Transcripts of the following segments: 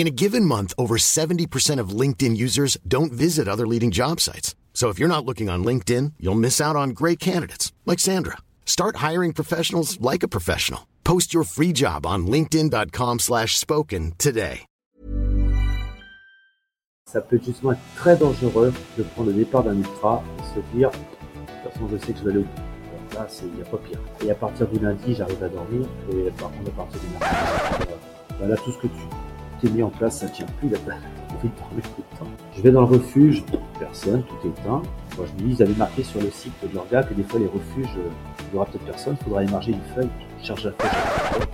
In a given month, over 70% of LinkedIn users don't visit other leading job sites. So if you're not looking on LinkedIn, you'll miss out on great candidates like Sandra. Start hiring professionals like a professional. Post your free job on linkedin.com/spoken today. ça peut justement être très dangereux de prendre le départ d'un ultra et se dire, de toute façon, je sais que je vais aller au bout. Là, il n'y a pas pire. Et à partir du lundi, j'arrive à dormir. Et par contre, à partir du mercredi, euh, bah là, tout ce que tu t'es mis en place, ça tient plus. Là, tout le temps. Je vais dans le refuge, personne, tout est éteint. Moi, je me dis, ils avaient marqué sur le site de leur gars que des fois, les refuges, il y aura peut-être personne, il faudra émarger une feuille, charge à feuille.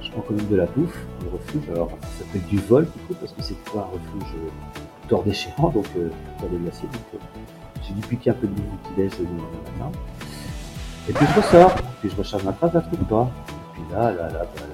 Je prends quand même de la bouffe, le refuge. Alors, ça s'appelle du vol, du coup, parce que c'est pas un refuge euh, hors déchirant, donc euh, des glaciers. Donc, euh, j'ai dû piquer un peu de bouffe petit-déj le matin. Et puis je ressors, puis je recharge ma trace, je la trouve pas. Et puis là, là, là, bah, là,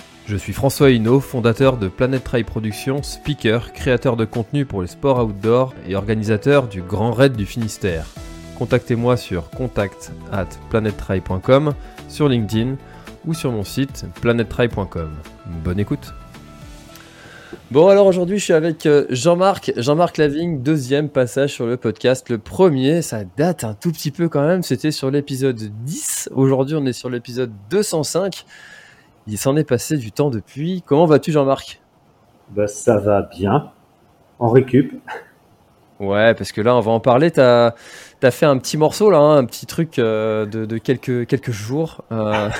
Je suis François Hinault, fondateur de Planet Trail Productions, speaker, créateur de contenu pour les sports outdoor et organisateur du Grand Raid du Finistère. Contactez-moi sur contact at sur LinkedIn ou sur mon site planettrail.com. Bonne écoute Bon alors aujourd'hui je suis avec euh, Jean-Marc, Jean-Marc Lavigne, deuxième passage sur le podcast. Le premier, ça date un tout petit peu quand même, c'était sur l'épisode 10. Aujourd'hui on est sur l'épisode 205. Il s'en est passé du temps depuis. Comment vas-tu Jean-Marc? Bah, ça va bien. En récup. Ouais, parce que là, on va en parler. Tu as, fait un petit morceau, là, hein, un petit truc euh, de, de quelques, quelques jours. euh,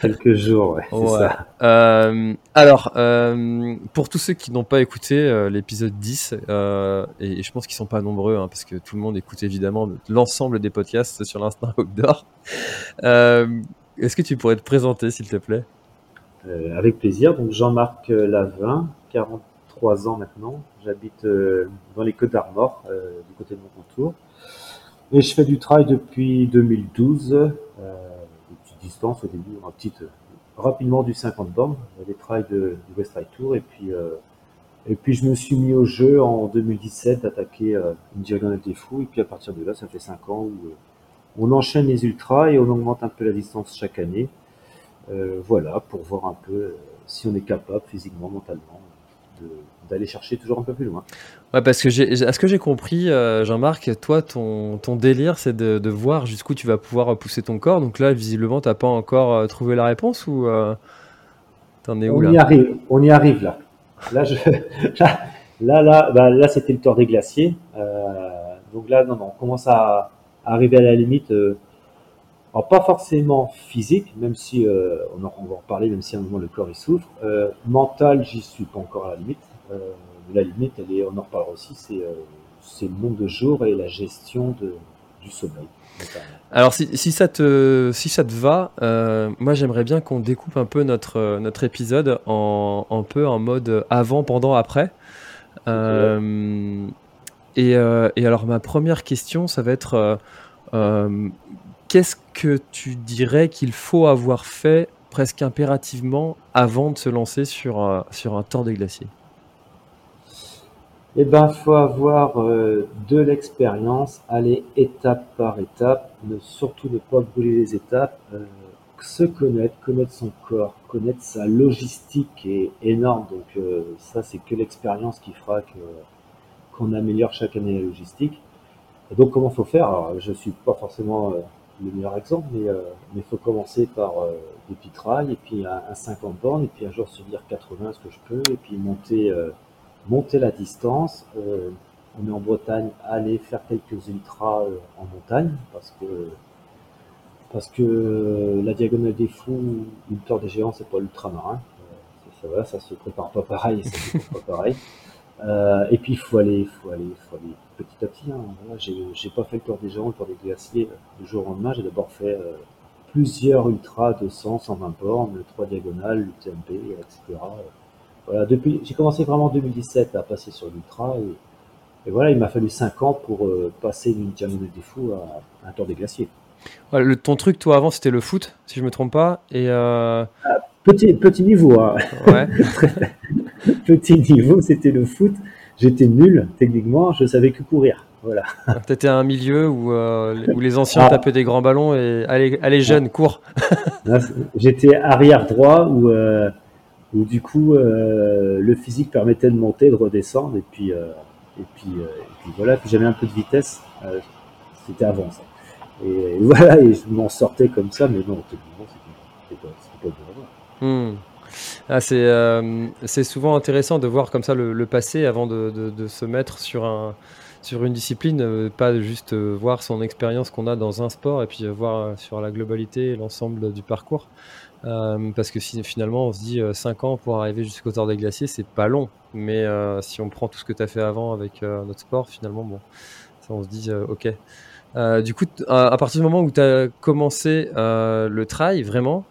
Quelques jours, ouais, ça. Euh, alors, pour tous ceux qui n'ont pas écouté l'épisode 10, euh, et, et je pense qu'ils sont pas nombreux, hein, parce que tout le monde écoute évidemment l'ensemble des podcasts sur l'instinct outdoor, est-ce que tu pourrais te présenter, s'il te plaît? Euh, avec plaisir. Donc Jean-Marc euh, Lavin, 43 ans maintenant. J'habite euh, dans les Côtes d'Armor, du côté de Moncontour. Et je fais du trail depuis 2012, euh, des petites distances au début, rapidement du 50 bornes, des trails de, du West Trail Tour. Et puis, et puis je me suis mis au jeu en 2017 d'attaquer une diagonale des fous. Et puis à partir de là, ça fait 5 ans où on enchaîne les ultras et on augmente un peu la distance chaque année. Euh, voilà, pour voir un peu euh, si on est capable physiquement, mentalement, d'aller chercher toujours un peu plus loin. Ouais, parce que à ce que j'ai compris, euh, Jean-Marc, toi, ton, ton délire, c'est de, de voir jusqu'où tu vas pouvoir pousser ton corps. Donc là, visiblement, t'as pas encore trouvé la réponse ou euh, t'en es où On là? y arrive, on y arrive là. Là, je, là, là, là, bah, là, c'était le tour des glaciers. Euh, donc là, non, non, on commence à arriver à la limite. euh, alors pas forcément physique, même si euh, on, en, on va en reparler, même si à un moment le corps il souffre. Euh, mental, j'y suis pas encore à la limite. La limite, elle est, on en reparlera aussi, c'est le nombre de jours et la gestion de, du sommeil. Alors si, si ça te si ça te va, euh, moi j'aimerais bien qu'on découpe un peu notre notre épisode en un peu en mode avant, pendant, après. Euh, et, euh, et alors ma première question, ça va être euh, euh, qu'est-ce que tu dirais qu'il faut avoir fait presque impérativement avant de se lancer sur un, sur un tour des glaciers Eh ben, faut avoir de l'expérience, aller étape par étape, ne surtout ne pas brûler les étapes, se connaître, connaître son corps, connaître sa logistique est énorme. Donc ça, c'est que l'expérience qui fera que qu'on améliore chaque année la logistique. Et donc, comment faut faire? Alors, je suis pas forcément euh, le meilleur exemple, mais il faut commencer par des petits trails, et puis un, 50 bornes, et puis un jour se dire 80, ce que je peux, et puis monter, la distance. on est en Bretagne, aller faire quelques ultras en montagne, parce que la diagonale des fous ou le des géants, c'est pas l'ultramarin. Ça, ça, ça se prépare pas pareil et se prépare pas pareil. Euh, et puis il faut aller, faut aller, faut aller petit à petit. Hein. Voilà, j'ai pas fait le tour des géants, le tour des glaciers du jour au lendemain. J'ai d'abord fait euh, plusieurs ultras de 100, 120 bornes, 3 diagonales, l'UTMP, etc. Voilà, depuis, j'ai commencé vraiment en 2017 à passer sur l'ultra et, et, voilà, il m'a fallu 5 ans pour euh, passer d'une diagonale des fous à, un tour des glaciers. Le, ton truc, toi, avant, c'était le foot, si je me trompe pas. Et euh... Ah, petit, petit niveau. Hein. Ouais. petit niveau, c'était le foot. J'étais nul techniquement, je savais que courir. Voilà. Tu étais un milieu où, euh, où les anciens ah. tapaient des grands ballons et allez, allez jeunes, cours. J'étais arrière droit où, euh, où du coup euh, le physique permettait de monter, de redescendre et puis, et puis, et puis voilà. Puis j'avais un peu de vitesse. c'était avant ça. Et, voilà, et je m'en sortais comme ça, mais non, techniquement, c'était pas, pas, pas hmm. Ah, euh, c'est souvent intéressant de voir comme ça le, passé avant de, se mettre sur, un, sur une discipline, euh, pas juste euh, voir son expérience qu'on a dans un sport et puis voir sur la globalité l'ensemble du parcours. parce que si, finalement on se dit 5 ans pour arriver jusqu'au tour des glaciers, c'est pas long. Mais si on prend tout ce que tu as fait avant avec notre sport, finalement, bon, on se dit ok. Du coup, à, partir du moment où tu as commencé le trail, vraiment,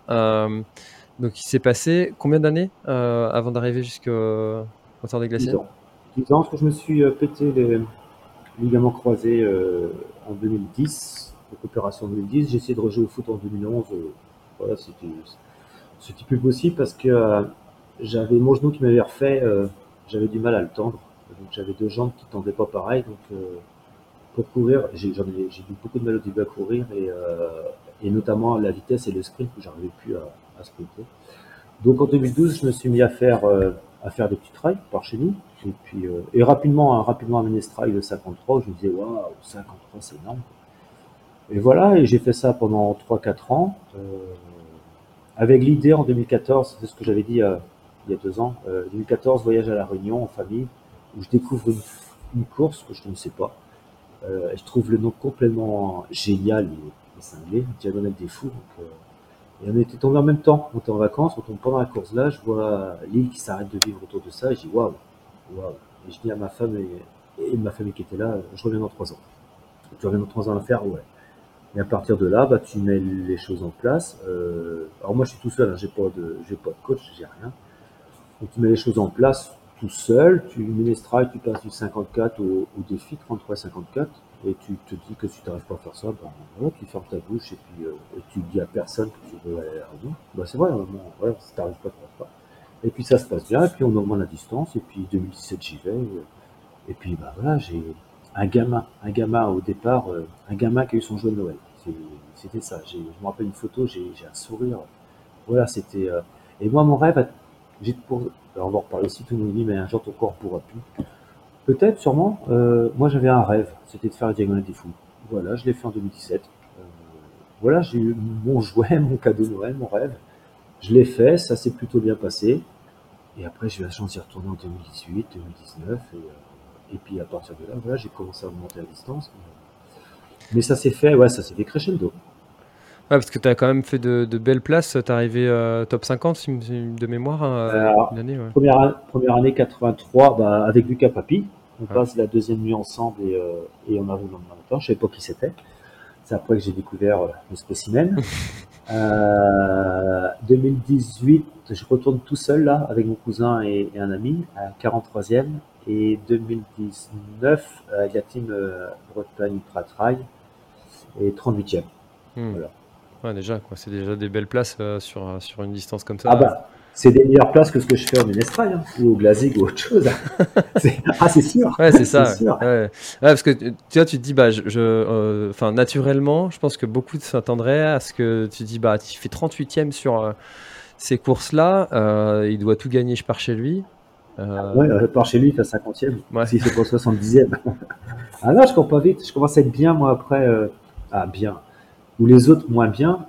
donc il s'est passé combien d'années euh, avant d'arriver jusqu'au Tour des Glaciers 10 ans. 10 ans, parce que je me suis euh, pété les ligaments croisés euh, en 2010, donc opération 2010. J'ai essayé de rejouer au foot en 2011. voilà, c'était plus possible parce que j'avais mon genou qui m'avait refait, j'avais du mal à le tendre. Donc j'avais deux jambes qui ne tendaient pas pareil. Donc pour courir, j'ai eu beaucoup de mal au début à courir et, et notamment la vitesse et le sprint que j'arrivais plus à, donc en 2012, je me suis mis à faire, euh, à faire des petits trails par chez nous. Et puis euh, et rapidement, hein, rapidement amené ce trail de 53, je me disais waouh, 53 c'est énorme. Et voilà, et j'ai fait ça pendant 3-4 ans. Euh, avec l'idée en 2014, c'est ce que j'avais dit il y a deux ans, 2014, voyage à la Réunion en famille, où je découvre une, course que je ne connaissais pas. Je trouve le nom complètement génial et, cinglé, Diagonale des Fous. Et on était tombé en même temps. On était en vacances, on tombe pendant la course là, je vois l'île qui s'arrête de vivre autour de ça, et je dis waouh, waouh. Et je dis à ma femme et, ma famille qui était là, je reviens dans trois ans. tu reviens dans trois ans à faire Ouais. Et à partir de là, bah, tu mets les choses en place. Euh, alors moi, je suis tout seul, hein, j'ai pas de, j'ai pas de coach, j'ai rien. Donc tu mets les choses en place tout seul, tu les strikes, tu passes du 54 au, défi 33-54 et tu te dis que si tu n'arrives pas à faire ça, ben, tu fermes ta bouche et puis euh, et tu dis à personne que tu veux aller à la bah, c'est vrai, voilà, si tu n'arrives pas, tu pas. Et puis ça se passe bien, et puis on augmente la distance, et puis 2017 j'y vais, et puis bah voilà, j'ai un gamin, un gamin au départ, euh, un gamin qui a eu son jeu de Noël. C'était ça, je me rappelle une photo, j'ai un sourire. Voilà, c'était. Euh, et moi, mon rêve, on va reparler aussi, tout le monde dit, mais un jour ton corps pourra plus. Peut-être, sûrement. Euh, moi, j'avais un rêve, c'était de faire la diagonale des fous. Voilà, je l'ai fait en 2017. Euh, voilà, j'ai eu mon jouet, mon cadeau de Noël, mon rêve. Je l'ai fait, ça s'est plutôt bien passé. Et après, j'ai eu la chance d'y retourner en 2018, 2019. Et, euh, et puis à partir de là, voilà, j'ai commencé à monter à distance. Mais ça s'est fait, ouais, ça s'est fait crescendo parce que tu as quand même fait de, belles places. Tu es arrivé euh, top 50 de mémoire. Euh, première, année 83 bah, avec Lucas Papi. On passe la deuxième nuit ensemble et, euh, et on arrive le lendemain matin. Je ne savais pas qui c'était. C'est après que j'ai découvert le spécimen. 2018, je retourne tout seul là avec mon cousin et, un ami à 43e. Et 2019, avec la team Bretagne Ultra Trail et 38e. Hmm. Voilà. Ouais, déjà, quoi. C'est déjà des belles places euh, sur, euh, sur une distance comme ça. Ah bah, c'est des meilleures places que ce que je fais au Ménestrail, hein, ou au Glazig ou autre chose. ah, c'est sûr. Ouais, c'est ça. Ouais. parce que tu vois, tu te dis, bah, je, euh, enfin, naturellement, je pense que beaucoup s'attendraient à ce que tu dis, bah, tu fais 38e sur ces courses-là, il doit tout gagner, je pars chez lui. Ouais, je pars chez lui, il fait 50e. Ouais. S'il fait pas 70e. ah non, je cours pas vite. Je commence à être bien, moi, après. Ah, bien ou les autres moins bien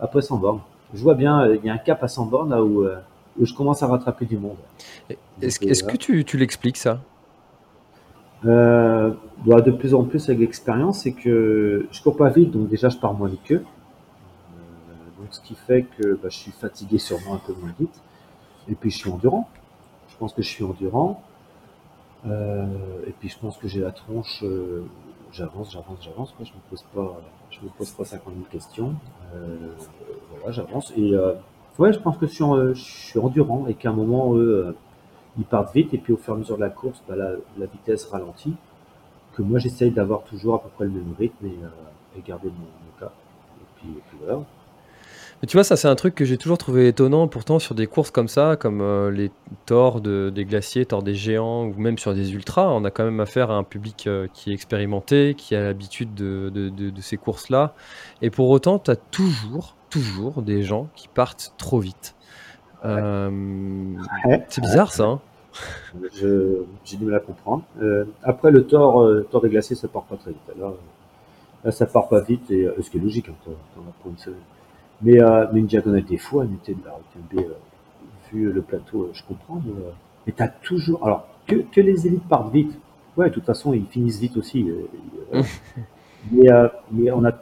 après 100 bornes. Je vois bien, il y a un cap à 100 bornes là où, où je commence à rattraper du monde. Est-ce que tu, tu l'expliques ça? Euh, bah, de plus en plus avec l'expérience, c'est que je cours pas vite, donc déjà je pars moins vite qu'eux. Euh, donc ce qui fait que bah, je suis fatigué sûrement un peu moins vite. Et puis je suis endurant. Je pense que je suis endurant. Euh, et puis je pense que j'ai la tronche. Euh, j'avance, j'avance, j'avance. Je me pose pas, je me pose pas 50 000 questions. Euh, voilà, j'avance. Et ouais, je pense que je suis, je suis endurant et qu'à un moment ils partent vite et puis au fur et à mesure de la course, bah, la, vitesse ralentit. Que moi j'essaye d'avoir toujours à peu près le même rythme et, euh, garder mon, cas. Et puis, voilà. Mais tu vois, ça c'est un truc que j'ai toujours trouvé étonnant. Pourtant, sur des courses comme ça, comme euh, les torts des glaciers, torts des géants, ou même sur des ultras, on a quand même affaire à un public euh, qui est expérimenté, qui a l'habitude de, de, ces courses-là. Et pour autant, tu as toujours, toujours des gens qui partent trop vite. Euh, c'est bizarre ça. Hein. J'ai du mal à comprendre. Après, le tort, tort des glaciers, ça part pas très vite. Là, là ça part pas vite, et, ce qui est logique, hein, pour une semaine. Mais, mais une diagonale des fois, était de la vu le plateau, je comprends. Mais, mais tu as toujours. Alors, que, que, les élites partent vite. Ouais, de toute façon, ils finissent vite aussi. mais, mais on a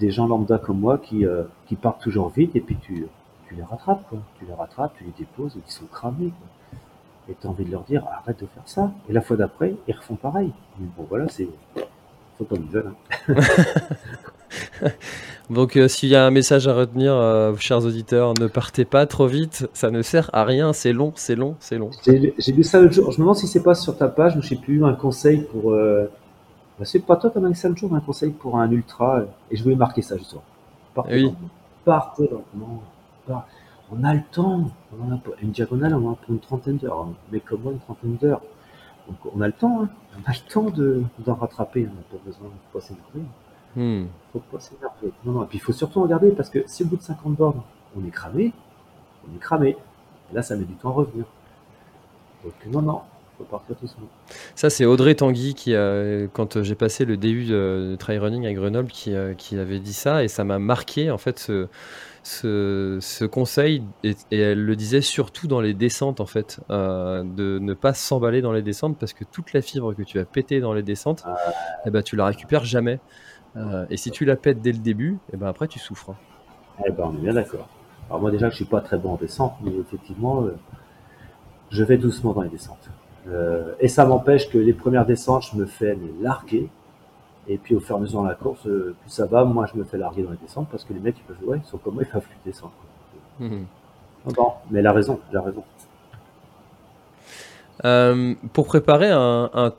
des gens lambda comme moi qui, qui partent toujours vite, et puis tu tu les rattrapes, quoi. Tu les rattrapes, tu les déposes et ils sont cramés, Et tu as envie de leur dire, arrête de faire ça. Et la fois d'après, ils refont pareil. bon, voilà, c'est. Faut comme ils veulent. Hein. Donc, euh, s'il y a un message à retenir, euh, chers auditeurs, ne partez pas trop vite. Ça ne sert à rien. C'est long, c'est long, c'est long. J'ai vu ça l'autre jour. Je me demande si c'est pas sur ta page. Je sais plus un conseil pour. Euh... Bah, c'est pas toi, as mis ça le jour, un conseil pour un ultra. Et je voulais marquer ça justement. Partez oui. Partez lentement on a le temps. On a une diagonale, on a pour une trentaine d'heures. Mais comme moi, une trentaine d'heures. Donc on a le temps. Hein. On a le temps d'en rattraper. On n'a pas besoin de pas s'énerver. Hmm. faut pas s'énerver. Non, non. Et puis il faut surtout regarder parce que si au bout de 50 bornes, on est cramé, on est cramé. là, ça met du temps à revenir. Donc non, non. Faut partir tout seul. Ça, c'est Audrey Tanguy qui, quand j'ai passé le début de, trail running à Grenoble, qui, euh, qui avait dit ça et ça m'a marqué en fait ce, ce, conseil, et, elle le disait surtout dans les descentes en fait, euh, de ne pas s'emballer dans les descentes parce que toute la fibre que tu as pété dans les descentes, ah. eh ben, tu la récupères jamais. Euh, et si tu la pètes dès le début, et eh ben après tu souffres. Hein. Eh ben, on est bien d'accord. Alors moi déjà je suis pas très bon en descente, mais effectivement euh, je vais doucement dans les descentes. et ça m'empêche que les premières descentes je me fais larguer et puis au fur et à mesure de la course, euh, plus ça va, moi je me fais larguer dans les descentes parce que les mecs ils peuvent ouais, ils sont comme moi, ils peuvent plus descendre. Mhm. mais elle a raison, elle a raison. Euh, pour préparer un,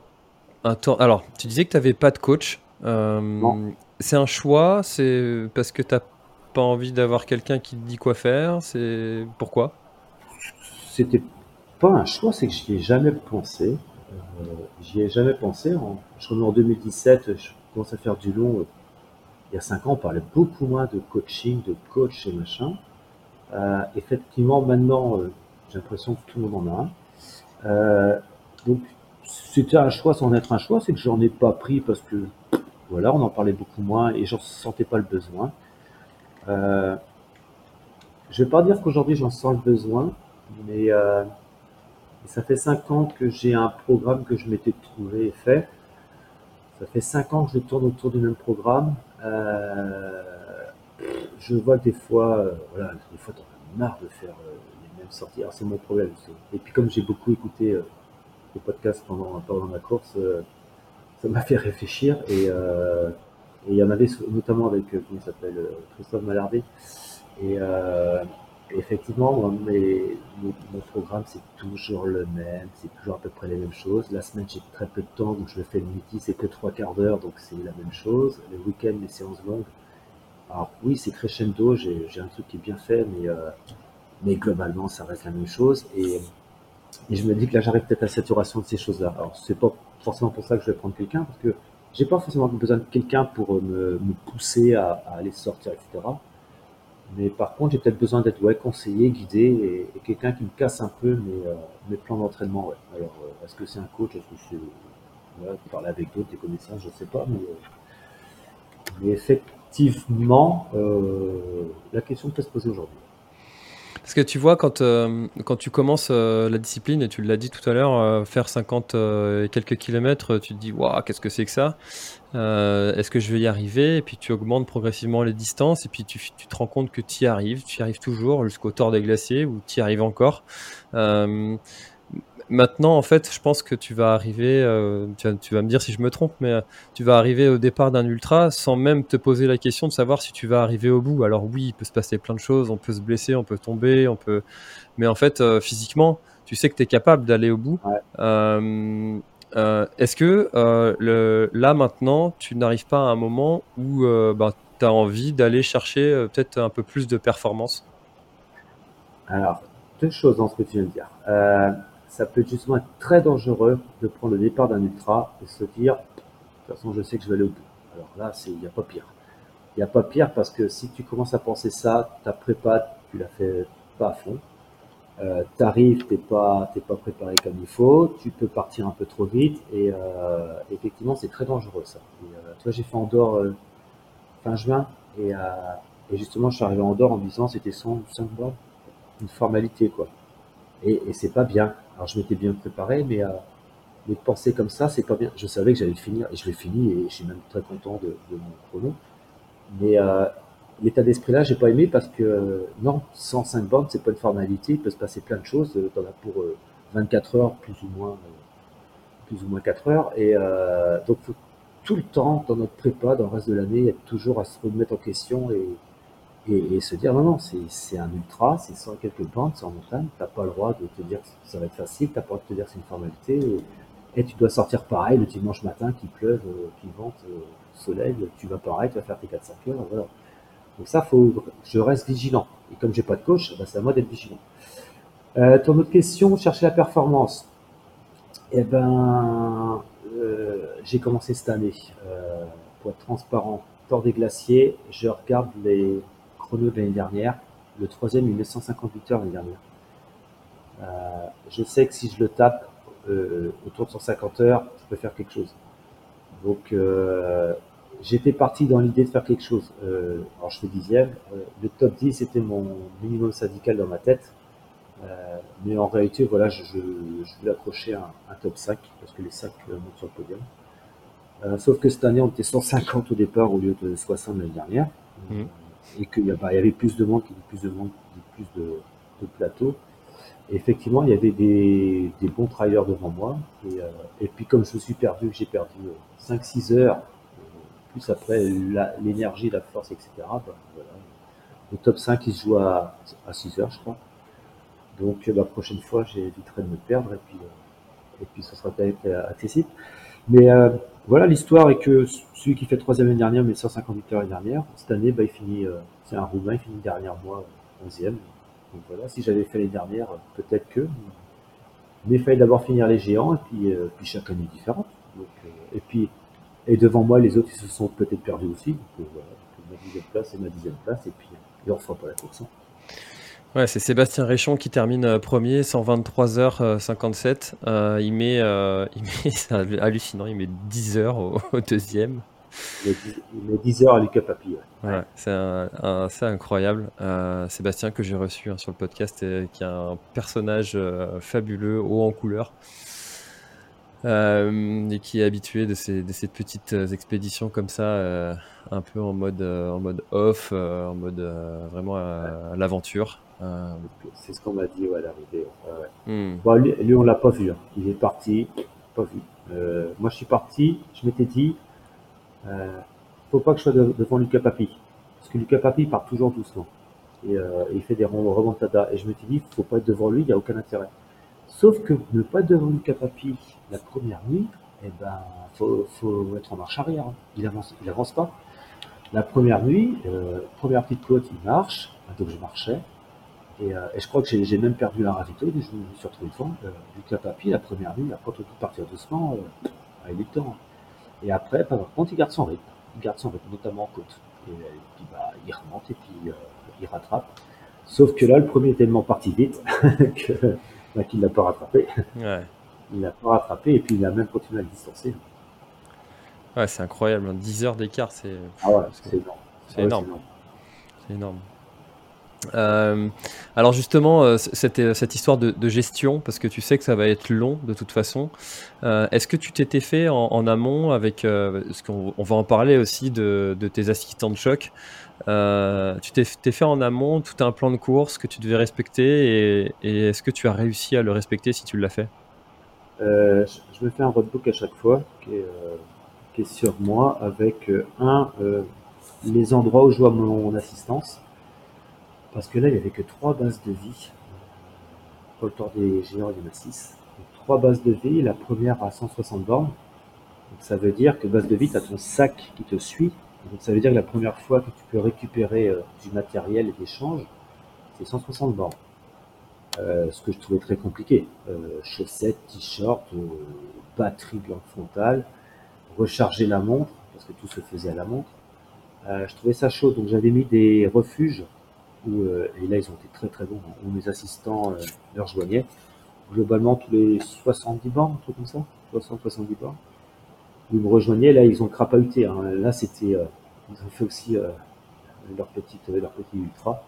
un, temps. Alors, tu disais que tu n'avais pas de coach. Euh, c'est un choix C'est parce que tu n'as pas envie d'avoir quelqu'un qui te dit quoi faire C'est pourquoi? C'était pas un choix, c'est que je n'y ai jamais pensé. Euh, j'y ai jamais pensé. En, je en 2017, je commence à faire du long. Euh, il y a 5 ans, on parlait beaucoup moins de coaching, de coach et machin. Euh, effectivement, maintenant, j'ai l'impression que tout le monde en a un. donc, c'était un choix sans être un choix, c'est que j'en ai pas pris parce que, voilà, on en parlait beaucoup moins et j'en sentais pas le besoin. Euh, je vais pas dire qu'aujourd'hui j'en sens le besoin, mais ça fait cinq ans que j'ai un programme que je m'étais trouvé et fait. Ça fait cinq ans que je tourne autour du même programme. Euh, je vois des fois, euh, voilà, des fois, t'en as marre de faire euh, les mêmes sorties. Alors, c'est mon problème. Et puis, comme j'ai beaucoup écouté les podcasts pendant, pendant la course, ça m'a fait réfléchir. Et il y en avait notamment avec, comment s'appelle, Christophe Malardé. Et, effectivement, mon, programme, c'est toujours le même, c'est toujours à peu près les mêmes choses. La semaine, j'ai très peu de temps, donc je le fais le midi, c'est que trois quarts d'heure, donc c'est la même chose. Le week-end, les séances longues. Alors oui, c'est crescendo, j'ai un truc qui est bien fait, mais, euh, mais globalement, ça reste la même chose. Et, et je me dis que là, j'arrive peut-être à saturation de ces choses-là. Alors, c'est pas forcément pour ça que je vais prendre quelqu'un, parce que j'ai pas forcément besoin de quelqu'un pour me, me pousser à, aller sortir, etc. Mais par contre, j'ai peut-être besoin d'être ouais, conseillé, guidé et, quelqu'un qui me casse un peu mes, euh, plans d'entraînement. Ouais. Alors, euh, est-ce que c'est un coach Est-ce que c'est voilà, parler avec d'autres, des connaissances Je ne sais pas. Mais, euh, mais, effectivement, la question peut se poser aujourd'hui. Parce que tu vois, quand, euh, quand tu commences euh, la discipline, et tu l'as dit tout à l'heure, euh, faire 50 et quelques kilomètres, tu te dis, waouh, qu'est-ce que c'est que ça? Est-ce que je vais y arriver? Et puis tu augmentes progressivement les distances, et puis tu, tu te rends compte que tu y arrives, tu y arrives toujours jusqu'au tort des glaciers, où tu y arrives encore. Maintenant, en fait, je pense que tu vas arriver, euh, tu, vas, me dire si je me trompe, mais euh, tu vas arriver au départ d'un ultra sans même te poser la question de savoir si tu vas arriver au bout. Alors oui, il peut se passer plein de choses, on peut se blesser, on peut tomber, on peut... Mais en fait, euh, physiquement, tu sais que tu es capable d'aller au bout. Est-ce que le, là, maintenant, tu n'arrives pas à un moment où ben, tu as envie d'aller chercher peut-être un peu plus de performance? Alors, deux choses dans ce que tu viens de dire ça peut justement être très dangereux de prendre le départ d'un ultra et se dire, de toute façon, je sais que je vais aller au bout. Alors là, il n'y a pas pire. Il n'y a pas pire parce que si tu commences à penser ça, ta prépa, tu la fais pas à fond. Euh, t'arrives, t'es pas, pas préparé comme il faut, tu peux partir un peu trop vite et euh, effectivement c'est très dangereux ça. Euh, tu vois, j'ai fait Andorre euh, fin juin et, et, justement je suis arrivé en Andorre en disant c'était 105 bornes, une formalité quoi. Et, et c'est pas bien. Alors je m'étais bien préparé, mais, euh, mais penser comme ça, c'est pas bien. Je savais que j'allais le finir, et je l'ai fini, et je suis même très content de, mon chrono. Mais euh, l'état d'esprit là, j'ai pas aimé parce que non, 105 bornes, c'est pas une formalité, il peut se passer plein de choses. T'en as pour 24 euh, heures, plus ou moins, euh, plus ou moins 4 heures. Et euh, donc tout le temps, dans notre prépa, dans le reste de l'année, être toujours à se remettre en question et, et, se dire non, non, c'est un ultra, c'est sans quelques bandes, c'est en montagne, t'as pas le droit de te dire que ça va être facile, t'as pas le droit de te dire que c'est une formalité, et, tu dois sortir pareil le dimanche matin, qu'il pleuve, euh, qu'il vente, euh, soleil, tu vas pareil, tu vas faire tes 4-5 heures, voilà. Donc ça, faut, je reste vigilant. Et comme j'ai pas de coach, bah, c'est à moi d'être vigilant. Euh, ton autre question, chercher la performance. Eh ben, j'ai commencé cette année. Euh, pour être transparent, Port des glaciers, je regarde les, chrono l'année dernière. Le troisième, il met 158 heures l'année dernière. Euh, je sais que si je le tape euh, autour de 150 heures, je peux faire quelque chose. Donc, euh, j'étais parti dans l'idée de faire quelque chose. alors, je fais dixième. le top 10, c'était mon minimum syndical dans ma tête. mais en réalité, voilà, je, je, voulais accrocher un, top 5 parce que les 5 montent sur le podium. sauf que cette année, on était 150 au départ au lieu de 60 l'année dernière. Mmh et qu'il y, avait plus de monde, plus de monde, plus de, plateaux. Effectivement, il y avait des, bons trailers devant moi. Et, euh, puis comme je me suis perdu, j'ai perdu 5-6 heures, plus après l'énergie, la, force, etc. Voilà. Le top 5, il se joue à, à 6 heures, je crois. Donc la prochaine fois, j'éviterai de me perdre et puis, euh, et puis sera peut-être accessible. Mais euh, voilà, l'histoire est que celui qui fait troisième l'année dernière, mais 158 heures l'année dernière, cette année, bah, il finit, euh, c'est un Roumain, il finit dernière mois, 11e. Donc voilà, si j'avais fait les dernières, peut-être que. Mais il fallait d'abord finir les géants, et puis, euh, puis chaque année différente. Donc, euh, et puis, et devant moi, les autres, ils se sont peut-être perdus aussi. Donc voilà, ma dixième place et ma dixième place, et puis, et on fera pas la course. Hein. Ouais, c'est Sébastien Réchon qui termine euh, premier, 123h57. Euh, euh, il met, il met c'est hallucinant, il met 10 heures au, deuxième. Il met 10 heures à Lucas Papi. Ouais. c'est incroyable. Sébastien que j'ai reçu hein, sur le podcast, et, qui est un personnage fabuleux, haut en couleur. et qui est habitué de ces, de ces petites expéditions comme ça, un peu en mode, en mode off, en mode vraiment à l'aventure. Euh, c'est ce qu'on m'a dit à l'arrivée. Hmm. lui, on l'a pas vu. Hein. Il est parti, pas vu. Euh, moi, je suis parti. Je m'étais dit, euh, faut pas que je sois devant Lucas Papi, parce que Lucas Papi part toujours doucement et, il fait des remontadas. Et je m'étais dit, faut pas être devant lui, il y a aucun intérêt. Sauf que ne pas être devant Lucas Papi la première nuit, eh ben, faut, faut être en marche arrière. Hein. Il avance, il avance pas. La première nuit, euh, première petite côte, il marche, donc je marchais. Euh, et, je crois que j'ai même perdu la ravito, je me suis retrouvé devant. Euh, Lucas Papi, la première nuit, après tout partir doucement, euh, il est temps. Et après, par contre, il garde son rythme. Il garde son rythme, notamment en côte. Et, puis, bah, il remonte et puis il rattrape. Sauf que là, le premier est tellement parti vite bah, qu'il ne l'a pas rattrapé. Ouais. Il l'a pas rattrapé et puis il a même continué à le distancer. Ouais, c'est incroyable. 10 hein. heures d'écart, c'est. Ah ouais, c'est énorme. C'est énorme. C'est énorme. Euh, alors justement, euh, cette, cette, histoire de, gestion, parce que tu sais que ça va être long de toute façon, euh, est-ce que tu t'étais fait en, amont avec, parce qu'on on va en parler aussi de, tes assistants de choc, tu t'es fait en amont tout un plan de course que tu devais respecter et, est-ce que tu as réussi à le respecter si tu l'as fait? Je, me fais un roadbook à chaque fois qui est, qui est sur moi avec un, les endroits où je vois mon assistance parce que là, il n'y avait que trois bases de vie. Pour le tour des géants, il y en a six. trois bases de vie, la première à 160 bornes. Donc, ça veut dire que base de vie, tu as ton sac qui te suit. Donc, ça veut dire que la première fois que tu peux récupérer euh, du matériel et d'échange, c'est 160 bornes. Euh, ce que je trouvais très compliqué. Euh, chaussettes, t-shirt, batterie blanc frontale, recharger la montre, parce que tout se faisait à la montre. je trouvais ça chaud, donc j'avais mis des refuges euh, et là ils ont été très très bons, où mes assistants euh, leur rejoignaient. Globalement tous les 70 bornes, un comme ça, 60-70 bornes. Ils me rejoignaient, là ils ont crapahuté. Hein. Là c'était, euh, ils ont fait aussi leur petite, leur petit ultra.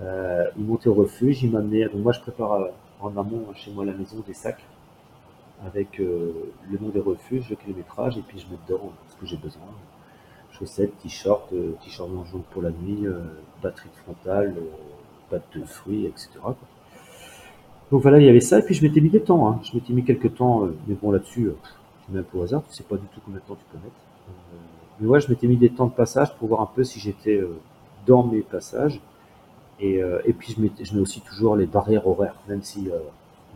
ils montaient au refuge, ils m'amenaient. Donc moi je prépare en amont chez moi à la maison des sacs avec le nom des refuges, le kilométrage, et puis je mets dedans ce que j'ai besoin chaussettes, t-shirt, euh, t-shirt jaune pour la nuit, euh, batterie frontale, euh, pâte de fruits, etc. Donc voilà, il y avait ça, et puis je m'étais mis des temps, hein. je m'étais mis quelques temps, mais bon là-dessus, je mets un peu au hasard, tu sais pas du tout combien de temps tu peux mettre. mais ouais, je m'étais mis des temps de passage pour voir un peu si j'étais dans mes passages. Et, puis je mets, aussi toujours les barrières horaires, même si,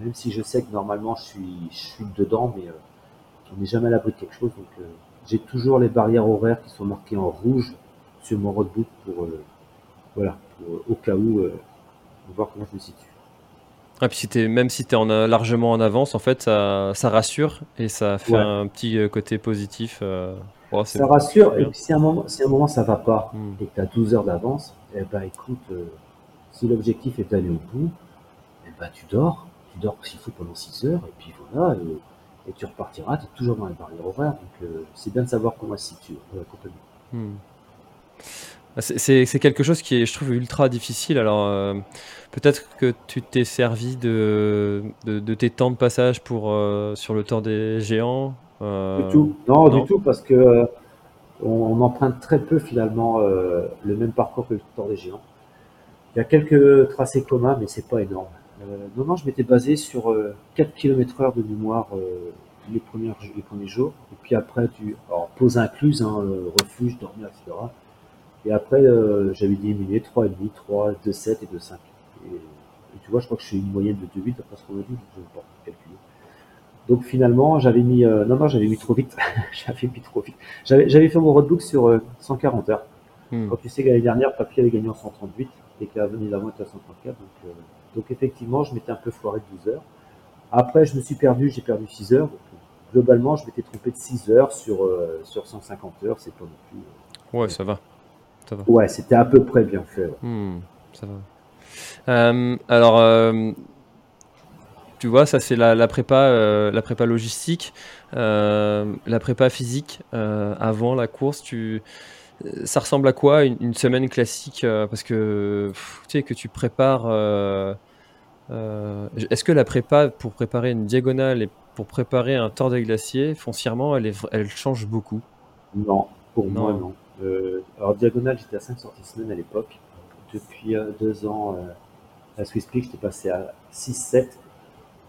même si je sais que normalement je suis, dedans, mais on n'est jamais à l'abri de quelque chose. J'ai toujours les barrières horaires qui sont marquées en rouge sur mon roadbook pour, euh, voilà, au cas où, euh, voir comment je me situe. Ah, puis si même si tu es en, largement en avance, en fait, ça, ça rassure et ça fait un petit euh, côté positif. ça rassure, et puis si à un moment, si un moment ça va pas hmm. et que tu as 12 heures d'avance, eh ben écoute, si l'objectif est d'aller au bout, eh ben tu dors, tu dors s'il faut pendant 6 heures, et puis voilà, et, et tu repartiras, tu es toujours dans les barrières horaires, donc euh, c'est bien de savoir comment elle se situe la compagnie. Hmm. Ah, c'est quelque chose qui est, je trouve, ultra difficile. Alors, euh, peut-être que tu t'es servi de, de, tes temps de passage pour, euh, sur le temps des géants Du tout. Non, du tout, parce que on, emprunte très peu finalement le même parcours que le temps des géants. Il y a quelques tracés communs, mais c'est pas énorme. Euh, non, non, je m'étais basé sur 4 km heure de mémoire euh, les, premiers, les premiers jours. Et puis après, tu, alors, pause incluse, hein, euh, refuge, dormir, etc. Et après, j'avais diminué 3,5, 3, 2,7 et 2,5. Et, et tu vois, je crois que je suis une moyenne de 2,8 après ce qu'on a dit, je ne pas calculer. Donc finalement, j'avais mis, non, non, j'avais mis trop vite. j'avais mis trop vite. J'avais fait mon roadbook sur 140 heures. Hmm. Quand tu sais que l'année dernière, Papier avait gagné en 138 et que l'année d'avant était à 134. Donc, donc effectivement, je m'étais un peu foiré de 12 heures. Après, je me suis perdu, j'ai perdu 6 heures. globalement, je m'étais trompé de 6 heures sur, euh, sur 150 heures. C'est pas non plus. Euh, ouais, ça va. ça va. Ouais, c'était à peu près bien fait. Hmm, ça va. Euh, alors, tu vois, ça c'est la, prépa, la prépa logistique, la prépa physique avant la course. Tu, ça ressemble à quoi une, semaine classique Parce que tu sais que tu prépares euh, est-ce que la prépa pour préparer une diagonale et pour préparer un tort des glaciers, foncièrement, elle, elle change beaucoup? Non, pour moi, non. Euh, alors, diagonale, j'étais à 5 sorties semaine à l'époque. Depuis euh, deux ans, à Swiss Peak, j'étais passé à 6-7.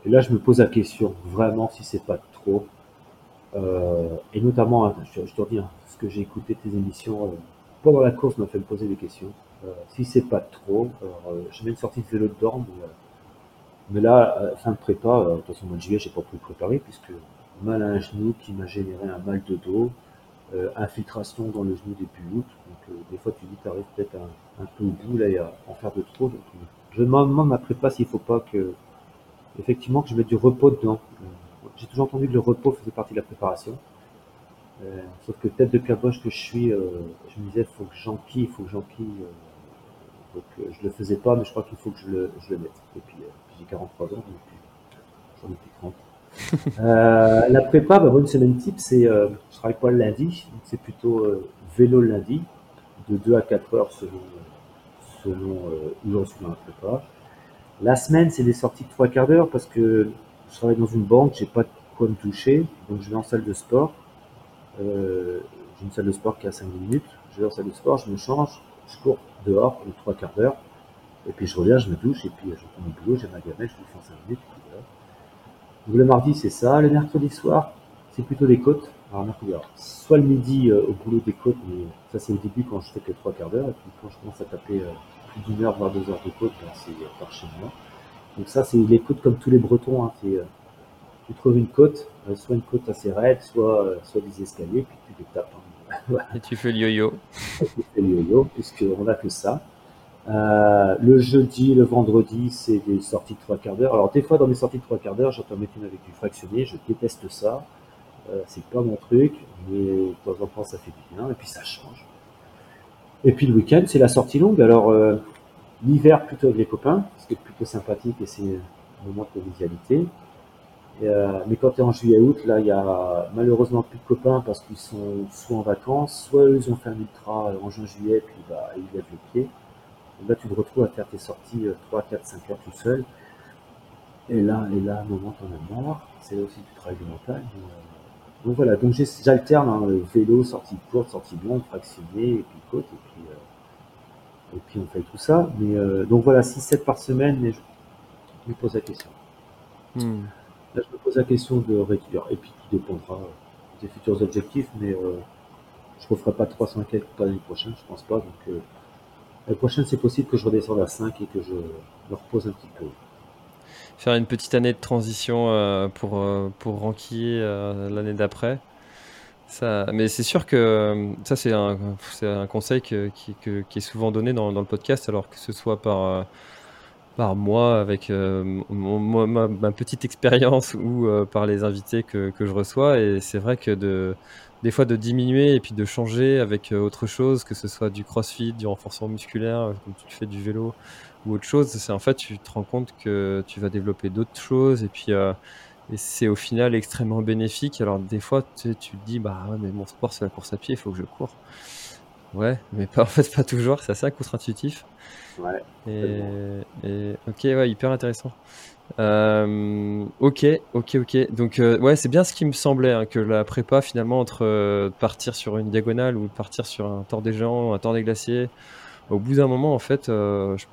Et là, je me pose la question, vraiment, si c'est pas trop. Et notamment, hein, je, je, te redis, hein, ce que j'ai écouté tes émissions pendant la course m'a fait me poser des questions. si c'est pas trop, je mets une sortie de vélo de dorme. Mais là, euh, fin de prépa, euh, de toute façon, mois de juillet, j'ai pas pu préparer puisque mal à un genou qui m'a généré un mal de dos, euh, infiltration dans le genou début août. Donc, des fois, tu dis, tu arrives peut-être un, peu au bout là et à en faire de trop. Je me demande ma prépa s'il faut pas que, effectivement, que je mette du repos dedans. J'ai toujours entendu que le repos faisait partie de la préparation. sauf que tête de caboche que je suis, je me disais, il faut que j'enquille, il faut que j'enquille. donc, je le faisais pas, mais je crois qu'il faut que je le, je le mette. Et puis, j'ai 43 ans, donc j'en ai plus 30. euh, la prépa, bah, une semaine type, c'est, euh, je travaille pas le lundi, c'est plutôt euh, vélo lundi, de 2 à 4 heures selon, selon où j'en suis dans la prépa. La semaine, c'est des sorties de 3 quarts d'heure parce que je travaille dans une banque, j'ai pas de quoi me toucher, donc je vais en salle de sport. Euh, j'ai une salle de sport qui a 5 minutes, je vais en salle de sport, je me change, je cours dehors pour 3 quarts d'heure, et puis je reviens, je me douche, et puis je prends mon boulot, j'ai ma gamelle, je lui fais en 5 minutes, puis. Donc le mardi, c'est ça. Le mercredi soir, c'est plutôt des côtes. Alors, mercredi, alors, soit le midi euh, au boulot des côtes, mais ça c'est au début quand je fais que 3 quarts d'heure, et puis quand je commence à taper euh, plus d'une heure, voire deux heures de côte, ben, c'est euh, par chez moi. Donc ça, c'est les côtes comme tous les Bretons. Hein, c'est, euh, tu trouves une côte, euh, soit une côte assez raide, soit, euh, soit des escaliers, puis tu les tapes. hein. Voilà. Et tu fais le yo-yo. Et le yo-yo, puisqu'on n'a que ça. Euh, le jeudi, le vendredi, c'est des sorties de trois quarts d'heure. Alors des fois dans mes sorties de trois quarts d'heure, j'entends mettre une avec du fractionné, je déteste ça. Euh, c'est pas mon truc, mais de temps en temps ça fait du bien, et puis ça change. Et puis le week-end, c'est la sortie longue. Alors euh, l'hiver plutôt avec les copains, ce qui est plutôt sympathique et c'est un moment de convivialité. Euh, mais quand tu es en juillet-août, là, il y a malheureusement plus de copains parce qu'ils sont soit en vacances, soit eux, ils ont fait un ultra en juin-juillet, puis bah, ils lèvent les pieds. Et là, tu te retrouves à faire tes sorties euh, 3, 4, 5 heures tout seul. Et là, et là, à un moment, t'en as marre. C'est aussi du travail de montagne. Euh, donc voilà, donc j'alterne hein, vélo, sortie courte, sortie longue, fractionné, et puis côte, et puis, euh, et puis on fait tout ça. Mais euh, donc voilà, 6-7 par semaine, mais je je me pose la question. Hmm. Là, je me pose la question de réduire. Et puis, tout dépendra euh, des futurs objectifs, mais euh, je ne referai pas 300 quelques pour l'année prochaine, je pense pas. Donc, euh, l'année prochaine, c'est possible que je redescende à 5 et que je me repose un petit peu. Faire une petite année de transition pour, pour ranquiller l'année d'après. Ça, mais c'est sûr que euh, ça, c'est un, un conseil que- qui, que- qui est souvent donné dans, dans le podcast, alors que ce soit par, euh, par moi, avec euh, ma, ma petite expérience, ou euh, par les invités que, que je reçois. Et c'est vrai que de, des fois, de diminuer et puis de changer avec euh, autre chose, que ce soit du crossfit, du renforcement musculaire, comme tu fais du vélo ou autre chose, c'est en fait, tu te rends compte que tu vas développer d'autres choses et puis euh, et c'est au final extrêmement bénéfique. Alors des fois, tu, te dis, bah ouais, mais mon sport c'est la course à pied, il faut que je cours. Ouais, mais pas, en fait pas toujours, c'est assez contre-intuitif. Ouais. Et, et- ok, ouais, hyper intéressant. Euh, ok, ok, ok. Donc euh, ouais, c'est bien ce qui me semblait, hein, que la prépa finalement entre euh, partir sur une diagonale ou partir sur un tort des géants, un tort des glaciers, au bout d'un moment en fait, euh, je,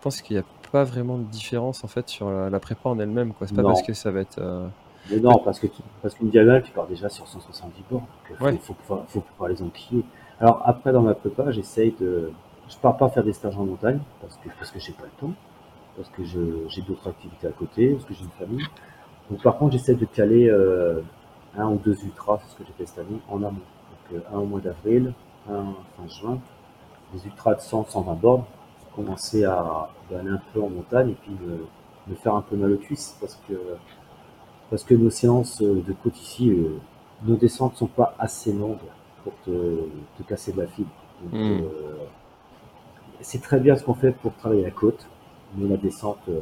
pense qu'il n'y a pas vraiment de différence en fait sur la, la prépa en elle-même. quoi. C'est pas Non. parce que ça va être. euh, Mais non, parce que tu, parce qu'une diagonale, tu pars déjà sur 170 bornes. Donc, faut, Ouais. faut, pouvoir, faut pouvoir les enquiller. Alors, après, dans ma prépa, j'essaye de. Je pars pas faire des stages en montagne parce que, parce que j'ai pas le temps. Parce que j'ai d'autres activités à côté, parce que j'ai une famille. Donc, par contre, j'essaie de caler euh, un ou deux ultras, c'est ce que j'ai fait cette année, en amont. Donc, euh, un au mois d'avril, un fin juin. Des ultras de 100, 120 bornes. Commencer à, aller un peu en montagne et puis me, me faire un peu mal aux cuisses parce que parce que nos séances de côte ici, euh, nos descentes sont pas assez longues pour te, te casser de la fibre. Donc, Mm. euh, c'est très bien ce qu'on fait pour travailler la côte, mais la descente, euh,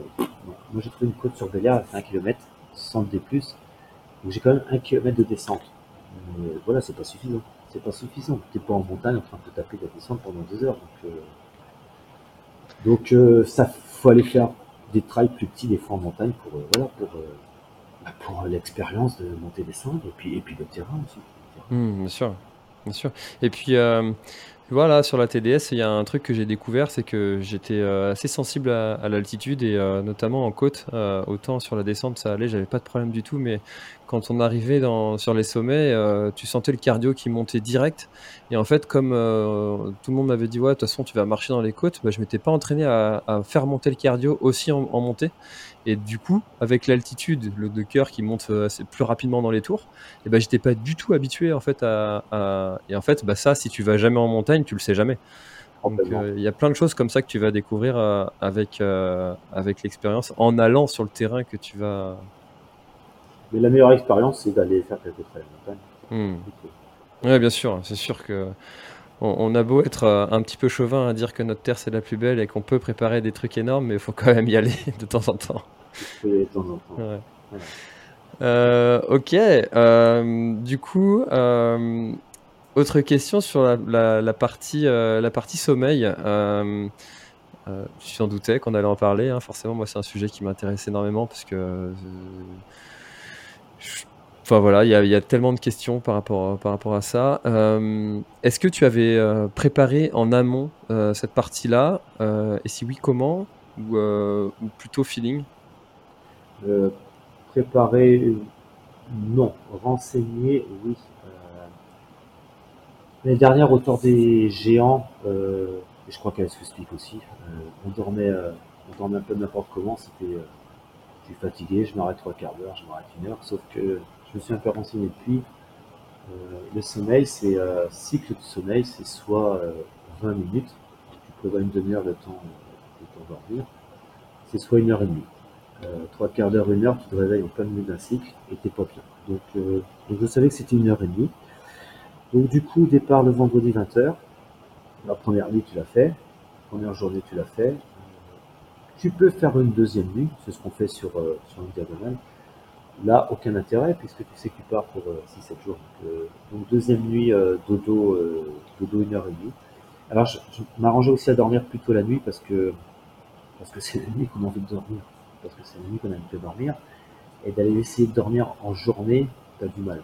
moi j'ai trouvé une côte sur Béliard à 1 km, 100 D+, donc j'ai quand même 1 km de descente. Mais voilà, c'est pas suffisant. C'est pas suffisant. T'es pas en montagne en train de te taper de la descente pendant deux heures. Donc, euh, donc euh, ça faut aller faire des trails plus petits des fois en montagne pour euh, voilà pour euh, bah, pour l'expérience de monter descendre et puis et puis le terrain aussi. Hmm, bien sûr, bien sûr. Et puis euh, voilà, sur la TDS, il y a un truc que j'ai découvert, c'est que j'étais euh, assez sensible à, l'altitude et euh, notamment en côte. Euh, autant sur la descente, ça allait, j'avais pas de problème du tout, mais quand on arrivait dans, sur les sommets, tu sentais le cardio qui montait direct. Et en fait, comme tout le monde m'avait dit, ouais, de toute façon, tu vas marcher dans les côtes, bah, je m'étais pas entraîné à, faire monter le cardio aussi en montée. Et du coup, avec l'altitude, le de cœur qui monte euh, assez- plus rapidement dans les tours, et ben j'étais pas du tout habitué en fait à, à- et en fait bah ça si tu vas jamais en montagne tu le sais jamais donc euh, il y a plein de choses comme ça que tu vas découvrir euh, avec euh, avec l'expérience en allant sur le terrain que tu vas Mais la meilleure expérience c'est d'aller faire quelques trails en montagne. Hmm. ouais bien sûr c'est sûr que on, on a beau être euh, un petit peu chauvin à dire que notre terre c'est la plus belle et qu'on peut préparer des trucs énormes mais il faut quand même y aller de temps en temps de temps en temps. Ouais. Euh, ok. euh, du coup, euh, autre question sur la, partie, la partie sommeil. je suis en doutais qu'on allait en parler. Hein. Forcément, moi, c'est un sujet qui m'intéresse énormément parce que Enfin voilà, il y, a tellement de questions par rapport, par rapport à ça. Euh, est-ce que tu avais euh, préparé en amont euh, cette partie-là? Et si oui, comment? Ou, plutôt feeling? Préparer, non. Renseigner, oui. L'année dernière, autour des géants, je crois qu'elle s'explique aussi, on, dormait, on dormait un peu n'importe comment. C'était, je suis fatigué, je m'arrête trois quarts d'heure, je m'arrête une heure, sauf que je me suis un peu renseigné depuis. Euh, le sommeil, c'est euh, cycle de sommeil, c'est soit 20 euh, minutes, tu prévois une demi-heure de temps de dormir, c'est soit une heure et demie. trois quarts d'heure, une heure, tu te réveilles en plein milieu d'un cycle et t'es pas bien. Donc, je savais que c'était une heure et demie. Donc du coup, départ le vendredi 20h. La première nuit, tu l'as fait. La première journée, tu l'as fait. Tu peux faire une deuxième nuit, c'est ce qu'on fait sur, sur une diagonale. Là, aucun intérêt, puisque tu sais que tu pars pour 6-7 euh, jours. Euh, donc, deuxième nuit, euh, dodo, dodo une heure et demie. Alors, je, m'arrangeais aussi à dormir plutôt la nuit parce que parce que c'est la nuit qu'on a envie de dormir. Parce que c'est la nuit qu'on a envie de dormir. Et d'aller essayer de dormir en journée, tu as du mal.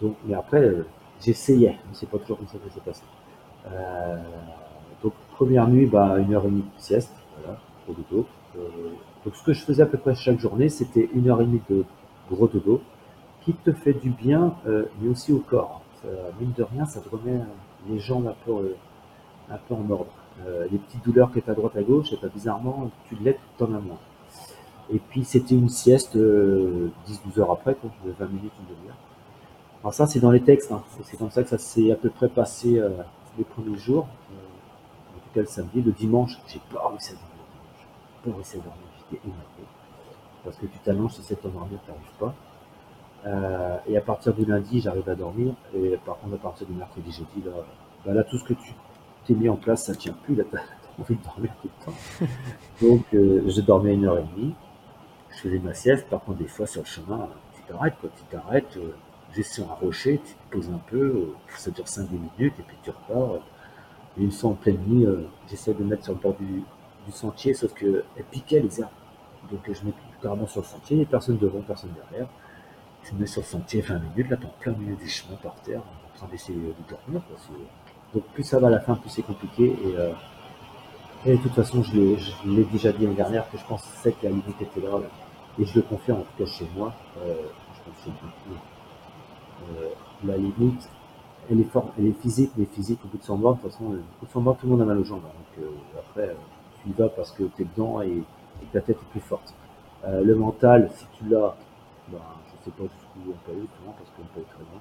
Donc, mais après, j'essayais, mais c'est pas toujours comme ça que ça s'est passé. donc, première nuit, bah, une heure et demie de sieste, voilà, au dodo. Donc ce que je faisais à peu près chaque journée, c'était une heure et demie de gros dodo qui te fait du bien, euh, mais aussi au corps. mine de rien, ça te remet les jambes un peu, euh, en ordre. Euh, les petites douleurs que tu as à droite à gauche, et pas bizarrement, tu l'aides ton as moins. Et puis c'était une sieste 10-12 heures après, quoi, 20 minutes, une demi-heure. Alors ça, c'est dans les textes. Hein. C'est comme ça que ça s'est à peu près passé les premiers jours. en tout cas, le samedi. Le dimanche, j'ai pas réussi à dormir. Pas réussi à dormir parce que tu t'annonces, si c'est endormir, tu n'arrives pas. Euh, et à partir du lundi, j'arrive à dormir. Et par contre, à partir du mercredi, jeudi, là, bah là tout ce que tu t'es mis en place, ça ne tient plus. Là, tu as, envie de dormir tout le temps. Donc, euh, je dormais une heure et demie. Je faisais ma sieste. Par contre, des fois, sur le chemin, tu t'arrêtes. Tu t'arrêtes, euh, juste sur un rocher, tu te poses un peu. ça dure 5-10 minutes et puis tu repars. Et une fois en pleine nuit, j'essaie de mettre sur le bord du, du sentier, sauf qu'elle piquait les herbes. Donc je me mets carrément sur le sentier, personne devant, personne derrière. Je me mets sur le sentier 20 minutes, là, en plein milieu du chemin par terre, en train d'essayer de dormir. Donc plus ça va à la fin, plus c'est compliqué. Et, euh, de toute façon, je l'ai déjà dit l'année dernière que je pensais que la limite était là, Et je le confirme, en tout cas chez moi. Euh, je pense euh, la limite, elle est, forte, elle est physique, mais physique au bout de 100 mois, de toute façon, au bout de 100 mois, tout le monde a mal aux jambes. Hein. donc après, tu y parce que tu es dedans et, que ta tête est plus forte. Euh, le mental, si tu l'as, ben, je ne sais pas jusqu'où on peut aller, parce qu'on peut être très bien.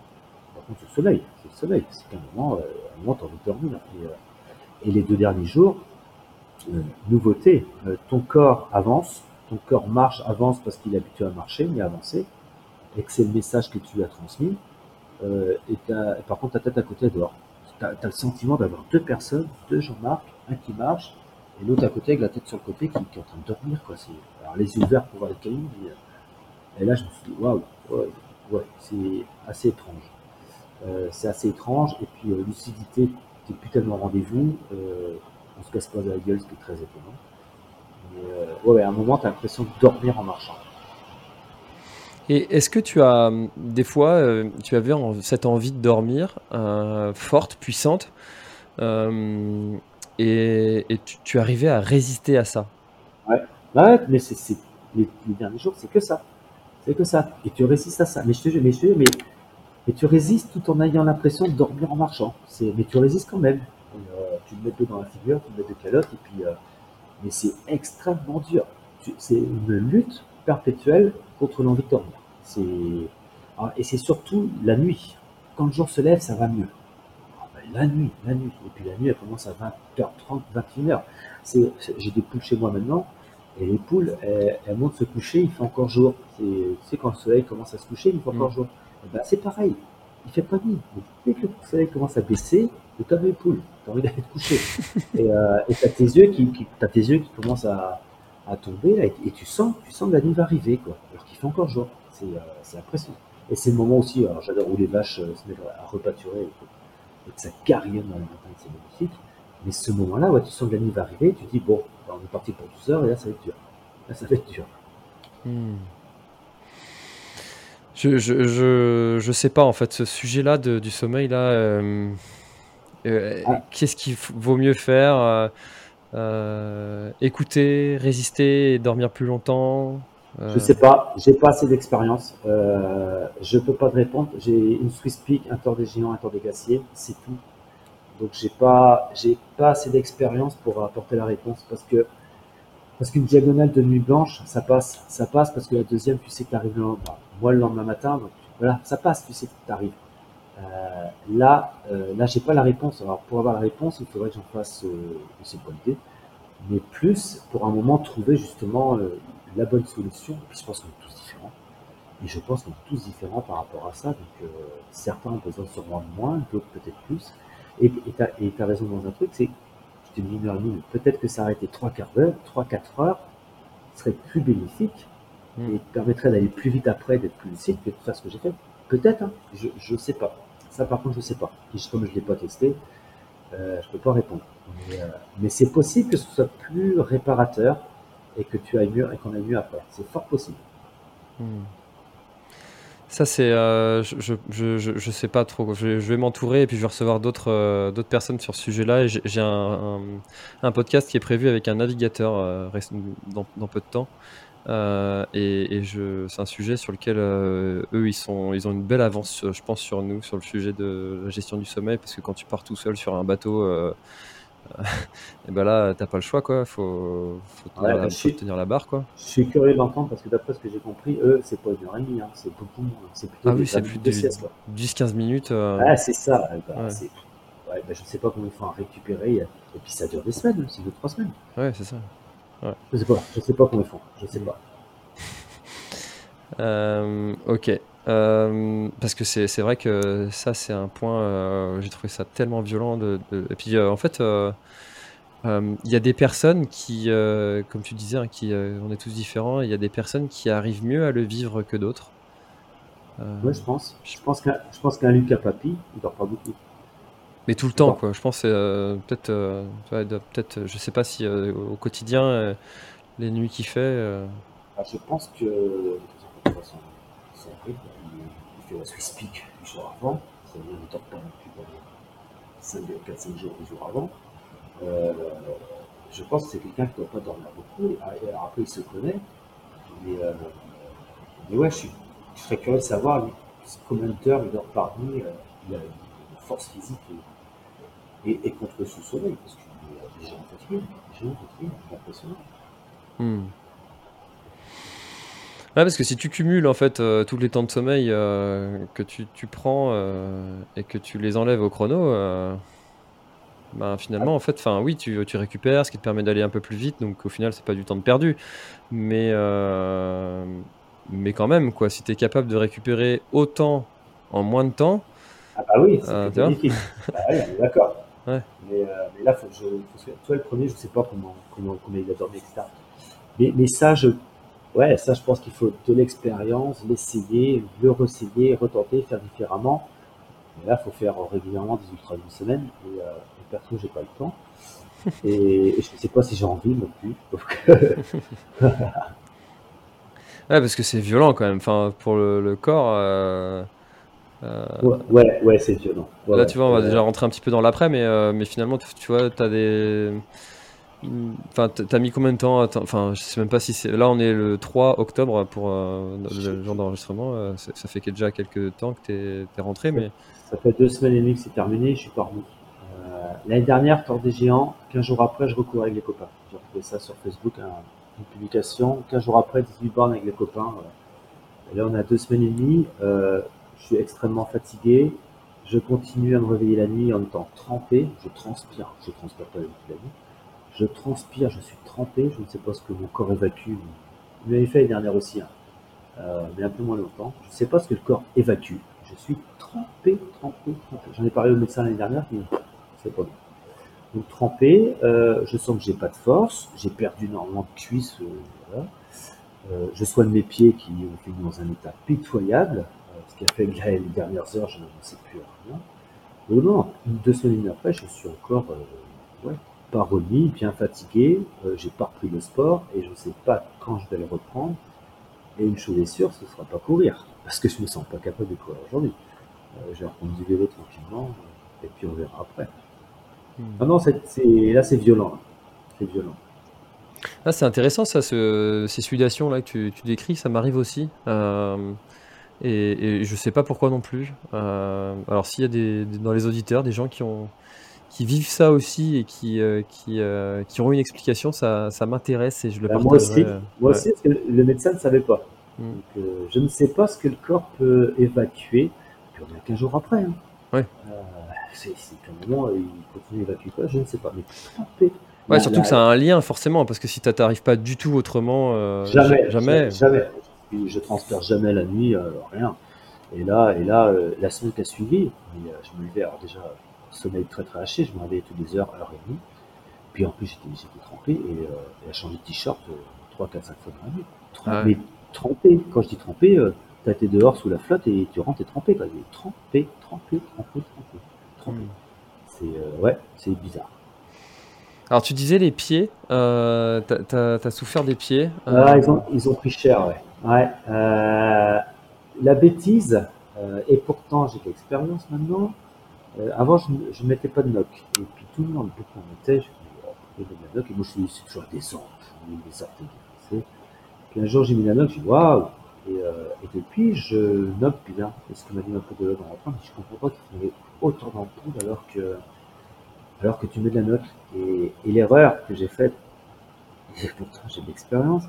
Par contre, le soleil, c'est le soleil. C'est qu'à un moment, euh, un moment, tu envie de dormir. Et, euh, et, les deux derniers jours, nouveauté, ton corps avance, ton corps marche, avance parce qu'il est habitué à marcher, mais à avancer, et que c'est le message que tu lui as transmis. et, par contre, ta tête à côté dehors. Tu as, as, le sentiment d'avoir deux personnes, deux Jean-Marc, un qui marche et l'autre à côté avec la tête sur le côté qui, est en train de dormir. Quoi. Alors les yeux ouverts pour voir les cailloux. Euh, et là, je me suis dit, waouh, ouais, c'est assez étrange. Euh, c'est assez étrange. Et puis, euh, lucidité, t'es plus tellement rendez-vous. Euh, on se casse pas de la gueule, ce qui est très étonnant. Mais ouais, à un moment, tu as l'impression de dormir en marchant. Et est-ce que tu as des fois, tu avais cette envie de dormir forte, puissante et, tu, arrivais à résister à ça. Ouais, mais c'est, les, derniers jours, c'est que ça. C'est que ça. Et tu résistes à ça. Mais je te mais, je mais, mais tu résistes tout en ayant l'impression de dormir en marchant. Mais tu résistes quand même. Euh, tu te mets peu dans la figure, tu te mets de calotte, et puis, euh, mais c'est extrêmement dur. c'est une lutte perpétuelle contre l'envie de dormir. Ah, et c'est surtout la nuit. Quand le jour se lève, ça va mieux la nuit, la nuit. Et puis la nuit, elle commence à 20h30, 21h. J'ai des poules chez moi maintenant, et les poules, elles, montent se coucher, il fait encore jour. Tu sais, quand le soleil commence à se coucher, il fait encore mm. jour. Eh ben, c'est pareil, il fait pas nuit. dès que le soleil commence à baisser, tu as les poules, tu as envie d'aller te coucher. et euh, tu as tes yeux qui, as tes yeux qui commencent à, tomber, et, tu sens, tu sens que la nuit va arriver, quoi, alors qu'il fait encore jour. C'est euh, impressionnant. Et c'est le moment aussi, alors j'adore où les vaches euh, se mettent à repâturer. Que ça carillonne dans la montagne, c'est magnifique. Mais ce moment-là, ouais, tu sens que la nuit va arriver, tu te dis, bon, bah, on est parti pour 12 heures, et là, ça va être dur. Là, ça va être dur. Hmm. Je, je, je, je, sais pas en fait ce sujet-là du sommeil là. Euh, euh, ah. Qu'est-ce qu'il vaut mieux faire euh, Écouter, résister et dormir plus longtemps? Euh... Je sais pas, j'ai pas assez d'expérience. Euh, je peux pas te répondre. J'ai une Swiss Peak, un tort des géants, un tort des glaciers, c'est tout. Donc j'ai pas, j'ai pas assez d'expérience pour apporter la réponse parce que parce qu'une diagonale de nuit blanche, ça passe, ça passe parce que la deuxième, tu sais que tu arrives le lendemain. Moi le lendemain matin, donc voilà, ça passe, tu sais que tu arrives. Euh, là, euh, là, j'ai pas la réponse. Alors, pour avoir la réponse, il faudrait que j'en fasse euh, idée, mais plus pour un moment trouver justement euh, la bonne solution. Puis je pense qu'on est tous différents. Et je pense qu'on est tous différents par rapport à ça. Donc, euh, certains ont besoin sûrement de moins, d'autres peut-être plus. Et tu as, raison dans un truc, c'est, je te dis une heure et demie, peut-être que s'arrêter trois quarts d'heure, trois, quatre heures, serait plus bénéfique mmh. et permettrait d'aller plus vite après, d'être plus lucide que de faire ce que j'ai fait. Peut-être, hein, je ne sais pas. Ça, par contre, je sais pas. comme je ne l'ai pas testé, euh, je peux pas répondre. Mais, euh, c'est possible que ce soit plus réparateur et que tu ailles mieux et qu'on aille mieux après. C'est fort possible. Hmm. Ça, c'est. Euh, je, je, je, sais pas trop. Je, vais m'entourer et puis je vais recevoir d'autres euh, personnes sur ce sujet-là. J'ai un, podcast qui est prévu avec un navigateur dans, dans, peu de temps. Euh, et, je, c'est un sujet sur lequel euh, eux ils sont, ils ont une belle avance, je pense, sur nous, sur le sujet de la gestion du sommeil, parce que quand tu pars tout seul sur un bateau, euh, et ben là t'as pas le choix quoi, faut, faut, tenir, la, bah, tenir, la, barre quoi. Je suis curieux d'entendre parce que d'après ce que j'ai compris, eux c'est pas une heure et demie, hein, c'est beaucoup moins, c'est plutôt ah oui, c'est plus de 10-15 minutes. Ah c'est ça, bah, ouais. Ouais, bah, je sais pas comment ils font à récupérer, et puis ça dure des semaines, c'est deux trois semaines. Ouais c'est ça. Je sais pas, je sais pas comment ils font, je sais pas. Euh, ok. Euh, parce que c'est vrai que ça, c'est un point, euh, j'ai trouvé ça tellement violent. De, Et puis, en fait, il y a des personnes qui, comme tu disais, hein, qui, on est tous différents, il y a des personnes qui arrivent mieux à le vivre que d'autres. Oui, je pense. Je pense qu'un Lucas Papi, il dort pas beaucoup. Mais tout le temps, quoi. Je pense euh, peut-être, euh, peut-être, je sais pas si euh, au quotidien, les nuits qu'il fait. Ah, je pense que rythme, fait la Swiss Peak du jour avant. Ça veut dire qu'il dort pas non plus 4-5 jours, du jour avant. je pense que c'est quelqu'un qui ne doit pas dormir beaucoup. Après, il se connaît. Mais, mais ouais, je, suis, je serais curieux de savoir combien d'heures il dort par nuit. a une force physique et, contre le sous-soleil, parce qu'il fatigués, des gens fatigués, c'est impressionnant. Hmm. Ouais, parce que si tu cumules en fait euh, tous les temps de sommeil euh, que tu, tu prends euh, et que tu les enlèves au chrono, bah, finalement en fait, enfin oui, tu, tu, récupères, ce qui te permet d'aller un peu plus vite, donc au final c'est pas du temps de perdu, mais mais quand même quoi, si tu es capable de récupérer autant en moins de temps, ah bah oui, c'est magnifique. bah oui, d'accord. Mais, mais, là, faut que je, toi, le premier, je sais pas comment, comment, comment il a dormi, etc. Mais, mais ça, je, ouais, ça, je pense qu'il faut de l'expérience, l'essayer, le ressayer, retenter, faire différemment. Mais là, il faut faire régulièrement des ultras d'une semaine. Et, euh, et perso, j'ai pas le temps. Et, je ne sais pas si j'ai envie non plus. ouais, parce que c'est violent quand même. Enfin, pour le, le corps. Euh euh, ouais, ouais, c'est violent. là, tu vois, on va déjà rentrer un petit peu dans l'après, mais, euh, mais finalement, tu, vois, tu as des. Enfin, t'as mis combien de temps Enfin, je sais même pas si c'est. Là, on est le 3 octobre pour euh, le genre d'enregistrement. ça fait déjà quelques temps que t'es es rentré, mais. Ça fait deux semaines et demie que c'est terminé, je suis pas remis. L'année dernière, Tort des Géants, 15 jours après, je recours avec les copains. J'ai retrouvé ça sur Facebook, une publication. 15 jours après, 18 bornes avec les copains. Et là, on a deux semaines et demie je suis extrêmement fatigué, je continue à me réveiller la nuit en étant trempé, je transpire, je transpire pas la nuit, je transpire, je suis trempé, je ne sais pas ce que mon corps évacue, il m'avait fait l'année dernière aussi, hein. euh, mais un peu moins longtemps, je ne sais pas ce que le corps évacue, je suis trempé, trempé, trempé, j'en ai parlé au médecin l'année dernière, mais c'est pas bon. Donc trempé, euh, je sens que j'ai pas de force, j'ai perdu énormément de cuisses, euh, je soigne mes pieds qui ont dans un état pitoyable, ce qui a fait les dernières heures, je sais plus rien. Non, non, deux semaines après, je suis encore ouais, pas remis, bien fatigué, euh, j'ai pas repris le sport et je ne sais pas quand je vais le reprendre. Et une chose est sûre, ce ne sera pas courir, parce que je me sens pas capable de courir aujourd'hui. Euh, je vais reprendre du vélo tranquillement, et puis on verra après. Hmm. Ah non, là c'est violent. C'est violent. Ah, c'est intéressant ça, ce- ces sudations là que tu, tu décris, ça m'arrive aussi. Euh, et, et je sais pas pourquoi non plus. Euh, alors s'il y a des, des- dans les auditeurs des gens qui ont qui vivent ça aussi et qui euh, qui, euh, qui ont une explication, ça, ça m'intéresse et je le Bah, moi aussi, euh, moi ouais. aussi, parce que le médecin ne savait pas. Mm. Donc, euh, je ne sais pas ce que le corps peut évacuer. Puis on est 15 jours après. Hein. Ouais. Euh, c'est, qu'à un moment, il continue à évacuer quoi, je ne sais pas. Mais. Ouais, La- surtout la- que ça a un lien forcément, parce que si tu t'arrives pas du tout autrement, Jamais, ja- jamais. jamais. Puis je transpire jamais la nuit, rien. Et là, et là, euh, la semaine qui a suivi, euh, je me levais, alors déjà, sommeil très très haché, je me réveillais toutes les heures, heure et demie. Puis en plus, j'étais, j'étais trempé et, euh, et à changer de t-shirt euh, 3, 4, 5 fois dans la nuit. Trem- Ah ouais. Trempé, quand je dis trempé, euh, t'as été dehors sous la flotte et tu rentres, t'es trempé. Quoi. Trempé, trempé, trempé, trempé. trempé. Hmm. C'est, euh, ouais, c'est bizarre. Alors tu disais les pieds, euh, t'as- t'as souffert des pieds. Ah, euh, ils, ont, ils ont pris cher, ouais. ouais la bêtise, et pourtant j'ai de l'expérience maintenant. Euh, avant, je ne mettais pas de knock. Et puis tout le monde, beaucoup en mettait. Je me dis, oh, de la knock. Et moi, je suis c'est toujours des ampoules, des. Puis un jour, j'ai mis la knock, j'ai dit, waouh! Et, euh, et depuis, je knock bien. Et ce que m'a dit de l'autre en rentrant, je comprends pas qu'il y ait autant d'ampoules alors que, alors que tu mets de la knock. Et, l'erreur que j'ai faite, et pourtant j'ai de l'expérience,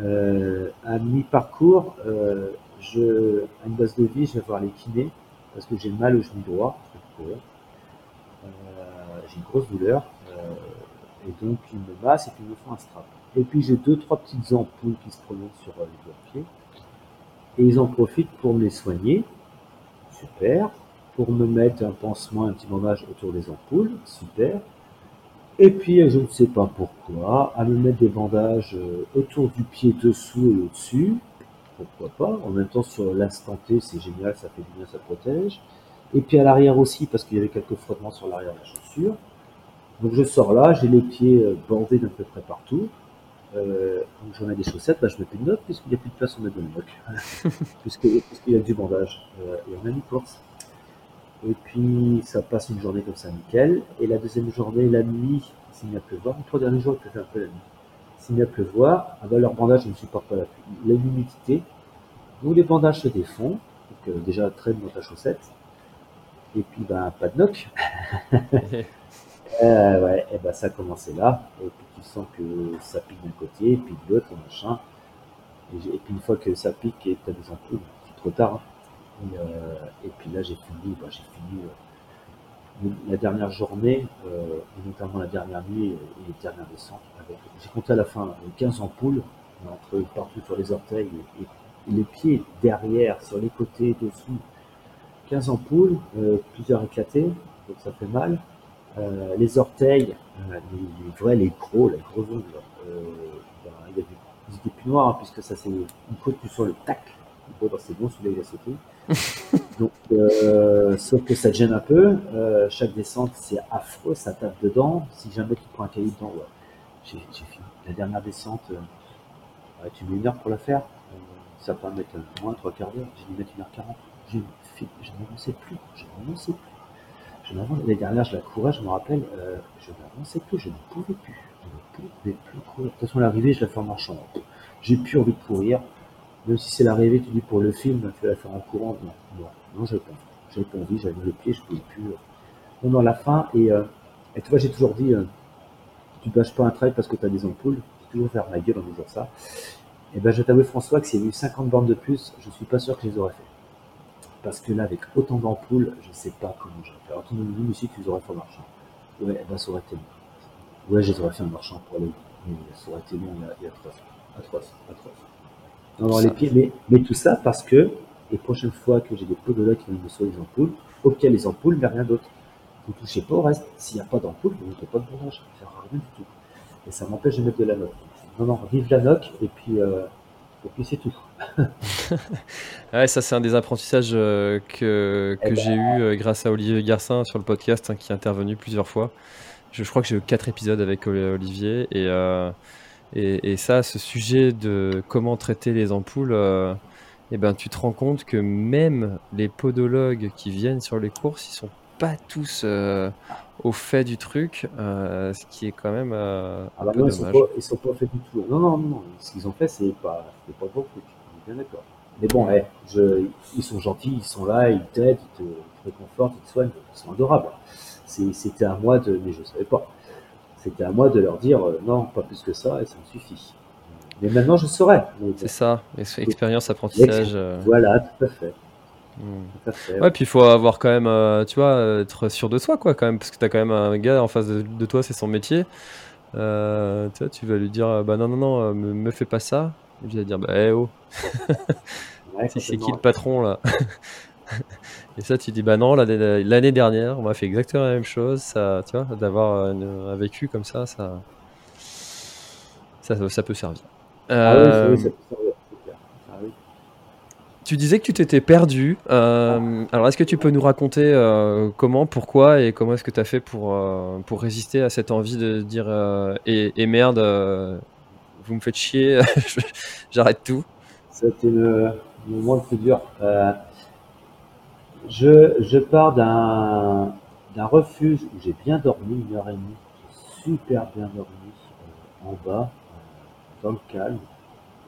euh, à mi-parcours, à une base de vie, je vais voir les kinés parce que j'ai mal au genou droit. Euh, j'ai une grosse douleur euh, et donc ils me massent et puis ils me font un strap. Et puis j'ai deux, trois petites ampoules qui se promènent sur euh, les doigts de pied et ils en profitent pour me les soigner. Super. Pour me mettre un pansement, un petit bandage autour des ampoules. Super. Et puis, je ne sais pas pourquoi, à me mettre des bandages autour du pied dessous et au-dessus. Pourquoi pas En même temps, sur l'instant T, c'est génial, ça fait du bien, ça protège. Et puis à l'arrière aussi, parce qu'il y avait quelques frottements sur l'arrière de la chaussure. Donc je sors là, j'ai les pieds euh, bordés d'à peu près partout. Euh, donc j'en ai des chaussettes, bah, je mets plus de puisqu'il n'y a plus de place pour mettre de notes. Puisqu'il y a du bandage. Euh, et on a mis course. Et puis ça passe une journée comme ça, nickel. Et la deuxième journée, la nuit, s'il y a pleuvoir, les trois derniers jours, il faire un peu la nuit. S'il y a pleuvoir, ah bah, leur bandage, je ne supporte pas la l'humidité. Donc les bandages se défont. Donc déjà traîne dans ta chaussette. Et puis ben pas de noc. Euh, ouais, et ben ça a commencé là. Et puis tu sens que ça pique d'un côté, et puis de l'autre, machin. Et, puis une fois que ça pique et tu as des ampoules, c'est trop tard. hein. Et, euh, et puis là, j'ai fini, bah, j'ai fini euh, la dernière journée, et notamment la dernière nuit et les dernières descentes. J'ai compté à la fin euh, 15 ampoules, entre partout sur les orteils et les pieds derrière, sur les côtés, dessous. 15 ampoules, euh, plusieurs éclatées, donc ça fait mal. Euh, les orteils, euh, les, les vrais, les gros, les gros ongles, ben, il y a du, ils étaient plus noirs, hein, puisque ça c'est une côte plus sur le tac. Bon, ben, c'est bon, celui-là il a sauté. Donc, euh, sauf que ça te gêne un peu. Euh, chaque descente, c'est affreux, ça tape dedans. Si jamais tu prends un cahier dedans, ouais. J'ai fini. La dernière descente, euh, ouais, tu mets une heure pour la faire. Ça peut mettre moins trois quarts d'heure. J'ai dû mettre une heure quarante. Fait- Je n'avançais plus. Je n'avançais plus. Je L'année dernière, je la courais, je me rappelle, euh, je n'avançais plus, je ne pouvais plus. Je ne pouvais plus courir. De toute façon, l'arrivée, je la fais en marchant. J'ai plus envie de courir. Même si c'est l'arrivée, tu dis pour le film, tu vas la faire en courant. Non, non, non, j'avais pas envie. J'avais pas envie, j'avais le pied, je pouvais plus. euh. On est la fin, et, euh, et tu vois, j'ai toujours dit, euh, tu bâches pas un trail parce que tu as des ampoules. J'ai toujours faire ma gueule en disant ça. Et ben, je t'avoue, François, que s'il y avait eu 50 bornes de plus, je suis pas sûr que je les aurais fait. Parce que là, avec autant d'ampoules, je sais pas comment j'aurais fait. Alors, tout le monde me dit, aussi, tu les aurais fait en marchant. Ouais, eh ben, ça aurait été long. Ouais, je les aurais fait en marchant pour aller. Mais ça aurait été long et atroce. Atroce, atroce. Non, non, Ça- les pieds, mais, mais tout ça parce que les prochaines fois que j'ai des podologues qui viennent me soigner les ampoules, ok, les ampoules, mais rien d'autre. Vous touchez pas au reste. S'il n'y a pas d'ampoule, vous ne mettez pas de bandage. Ça à rien du tout. Et ça m'empêche de mettre de la noc. Non, non, vive la noc, et puis, euh, Et puis c'est tout. ouais, ça c'est un des apprentissages euh, que, Eh que ben, j'ai eu euh, grâce à Olivier Garcin sur le podcast hein, qui est intervenu plusieurs fois. Je, je crois que j'ai eu quatre épisodes avec Oli- Olivier et, euh, et, et ça, ce sujet de comment traiter les ampoules, euh, eh ben, tu te rends compte que même les podologues qui viennent sur les courses, ils sont pas tous euh, au fait du truc, euh, ce qui est quand même euh, Ah bah non, ils sont, pas, ils sont pas faits du tout. Non, non, non. Ce qu'ils ont fait, c'est pas, c'est pas bon truc. On est bien d'accord. Mais bon, eh, je, ils sont gentils, ils sont là, ils t'aident, ils te, ils te réconfortent, ils te soignent, ils sont adorables. C'était à moi de, mais je savais pas. C'était à moi de leur dire euh, non, pas plus que ça, et ça me suffit. Mais maintenant, je saurais. C'est ça, ex- expérience, apprentissage. Voilà, tout à fait. Fait. Ouais, puis il faut avoir quand même, euh, tu vois, être sûr de soi, quoi, quand même, parce que t'as quand même un gars en face de, de toi, c'est son métier. Euh, tu vois, tu vas lui dire, euh, bah non, non, non, me, me fais pas ça. Et puis il va dire, bah, eh oh, Ouais, c'est qui le patron là? Et ça, tu dis, bah non, l'année dernière, on m'a fait exactement la même chose. Ça, tu vois, d'avoir un vécu comme ça, ça, ça, ça peut servir. Ah oui, ça peut servir, c'est clair. Ah oui. Tu disais que tu t'étais perdu. Euh, alors, est-ce que tu peux nous raconter euh, comment, pourquoi et comment est-ce que tu as fait pour, euh, pour résister à cette envie de dire et, merde, vous me faites chier, j'arrête tout. C'était le, le moment le plus dur. Je, je pars d'un refuge où j'ai bien dormi, une heure et demie. Super bien dormi en bas, dans le calme.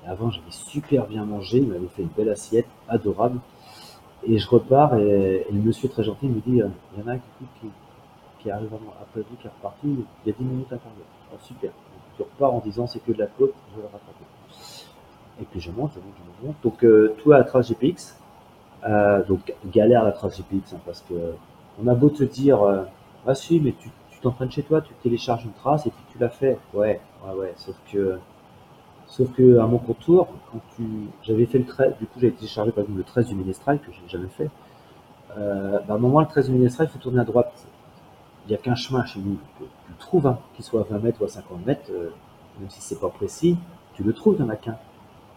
Avant, j'avais super bien mangé. Il m'avait fait une belle assiette, adorable. Et je repars et, le monsieur très gentil me dit euh, il y en a un qui, qui, arrive après vous, qui est reparti il y a 10 minutes à d'heure. Oh, super. Donc, je repars en disant c'est que de la côte, je vais le rattraper. Et puis je monte, je monte, je monte. Donc euh, tout à la trace GPX. Euh, donc galère la trace GPX hein, parce que on a beau te dire euh, ah si mais tu tu t'entraînes chez toi, tu télécharges une trace et puis tu l'as fait. Ouais, ouais, ouais. Sauf que sauf que à mon contour, quand tu j'avais fait le 13, du coup j'ai téléchargé par exemple le 13 du Minestrel que j'ai jamais fait. Euh, bah, à un moment le 13 du Minestrel, il faut tourner à droite. Il n'y a qu'un chemin chez nous. Tu tu le trouves, hein, qu'il soit à 20 mètres ou à 50 mètres, euh, même si c'est pas précis, tu le trouves, il n'y en a qu'un.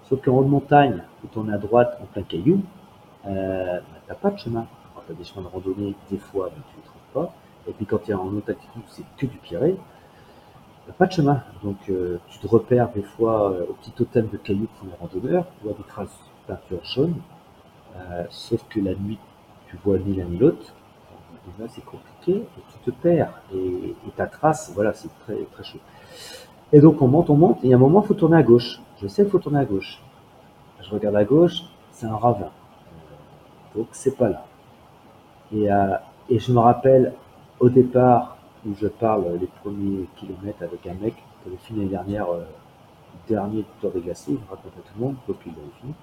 Sauf qu'en haut de montagne, faut tourner à droite en plein caillou, euh, bah, t'as pas de chemin. Quand t'as des chemins de randonnée, des fois, bah, tu les trouves pas. Et puis quand tu es en haute altitude, c'est que du pierré, pas de chemin. Donc euh, tu te repères des fois euh, au petit totem de cailloux pour les randonneurs, tu vois des traces de peinture jaune, euh, sauf que la nuit, tu vois ni l'un ni l'autre. Déjà, c'est compliqué et tu te perds. Et, ta trace, voilà, c'est très, très chaud. Et donc on monte, on monte, et à un moment, il faut tourner à gauche. Je sais qu'il faut tourner à gauche. Je regarde à gauche, c'est un ravin. Donc c'est pas là. Et je me rappelle au départ où je parle les premiers kilomètres avec un mec qui avait fini l'année dernière, euh, dernier tour des glaciers, il me raconte à tout le monde, donc il avait fini.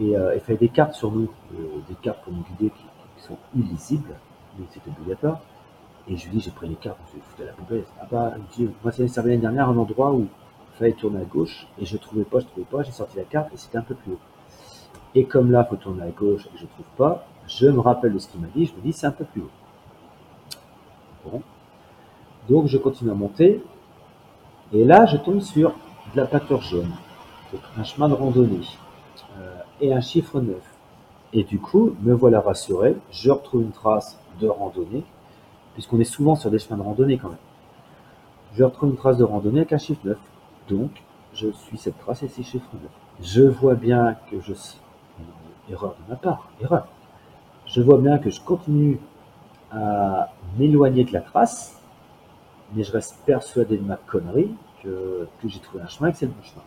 Et euh, il fallait des cartes sur nous, euh, des cartes pour nous guider qui, sont illisibles, mais c'est obligatoire. Et je lui dis, j'ai pris les cartes, je vais foutre à la poubelle. Ah bah, me dit, moi ça servi l'année dernière, un endroit où il fallait tourner à gauche, et je trouvais pas, je trouvais pas, j'ai sorti la carte, et c'était un peu plus haut. Et comme là, il faut tourner à gauche, et je trouve pas, je me rappelle de ce qu'il m'a dit, je me dis, c'est un peu plus haut. Donc je continue à monter, et là, je tombe sur de la peinture jaune, donc un chemin de randonnée, euh, et un chiffre 9. Et du coup, me voilà rassuré, je retrouve une trace de randonnée, puisqu'on est souvent sur des chemins de randonnée quand même. Je retrouve une trace de randonnée avec un chiffre 9. Donc, je suis cette trace et ces chiffres 9. Je vois bien que je... Erreur de ma part, erreur. Je vois bien que je continue à m'éloigner de la trace, mais je reste persuadé de ma connerie que, que j'ai trouvé un chemin et que c'est le bon chemin.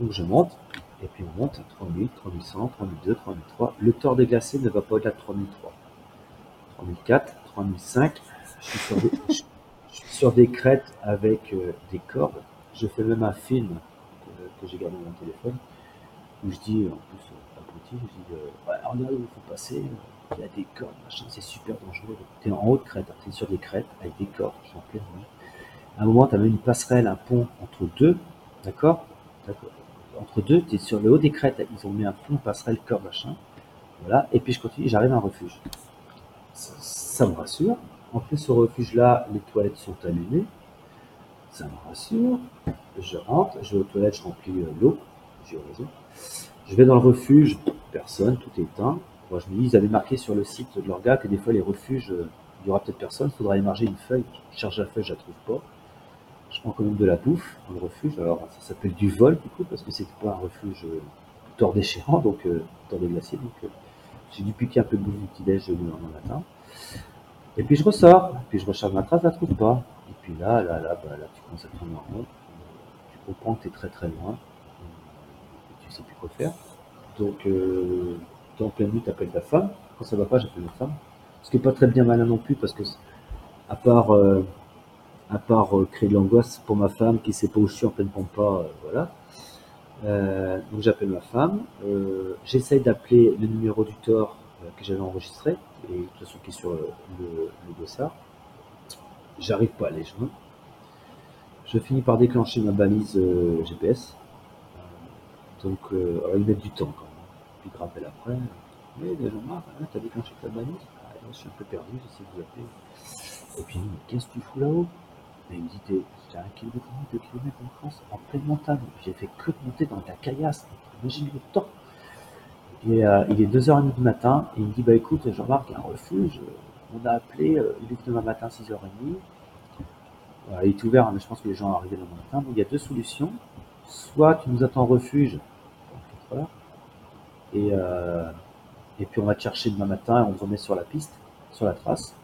Donc je monte, et puis on monte à 3000, 3100, 3002, 3003. Le tort des glacés ne va pas au-delà de 3003. 3004, 3005. Je suis sur des, je, suis sur des crêtes avec euh, des cordes. Je fais même un film que, que j'ai gardé dans mon téléphone où je dis, en plus, euh, abruti, je dis, euh, ouais, regarde où il faut passer, euh, il y a des cordes, machin, c'est super dangereux. T'es en haute crête, t'es sur des crêtes avec des cordes, je suis en pleine nuit. À un moment, t'as même une passerelle, un pont entre deux, d'accord? Entre deux, t'es sur le haut des crêtes, ils ont mis un pont, passerelle, corde, machin. Voilà, et puis je continue, j'arrive à un refuge. Ça, ça me rassure. En plus, ce refuge-là, les toilettes sont allumées. Ça me rassure. Je rentre, je vais aux toilettes, je remplis euh, l'eau. plusieurs raisons. Je vais dans le refuge, personne, tout est éteint. Je me dis, ils avaient marqué sur le site de leur gars que des fois les refuges, euh, il y aura peut-être personne, il faudra émarger une feuille. Je cherche la feuille, je la trouve pas. Je prends quand même de la bouffe dans le refuge. Alors, ça s'appelle du vol, du coup, parce que c'était pas un refuge euh, tord déchirant, donc euh, tord des glaciers. Donc, euh, j'ai dû piquer un peu de bouffe du petit-déj le lendemain matin. Et puis je ressors, puis je recharge ma trace, je la trouve pas. Et puis là, là, là, bah, tu commences à tourner en rond. Tu comprends que tu es très très loin. Et tu sais plus quoi faire. Donc, pleine nuit, t'appelles ta femme. Quand ça va pas, j'appelle ma femme. Ce qui est pas très bien malin non plus, parce que, à part, euh, à part euh, créer de l'angoisse pour ma femme qui sait pas où je suis en pleine pampa, euh, voilà. Donc j'appelle ma femme. J'essaye d'appeler le numéro du tort que j'avais enregistré, et de toute façon qui est sur le, le, dossard. J'arrive pas à les joindre. Je finis par déclencher ma balise GPS. Donc euh, alors, du temps quand. Puis te rappellent après. Mais Jean-Marc, hein, t'as déclenché ta balise ah, Je suis un peu perdu, j'essaie de vous appeler. Et puis qu'est-ce que tu fous là-haut? Il me dit, t'es à un kilomètre, deux kilomètres en France, en pleine montagne. J'ai fait que de monter dans ta caillasse. Imagine le temps. Et euh, il est 2h30 du matin, et il me dit, bah écoute, Jean-Marc, il y a un refuge, euh, on a appelé, euh, il ouvre demain matin 6h30. Voilà, il est ouvert, hein, mais je pense que les gens arrivent demain matin. Donc il y a deux solutions. Soit tu nous attends en refuge pendant 4 heures, et, euh, et puis on va te chercher demain matin et on te remet sur la piste, sur la trace.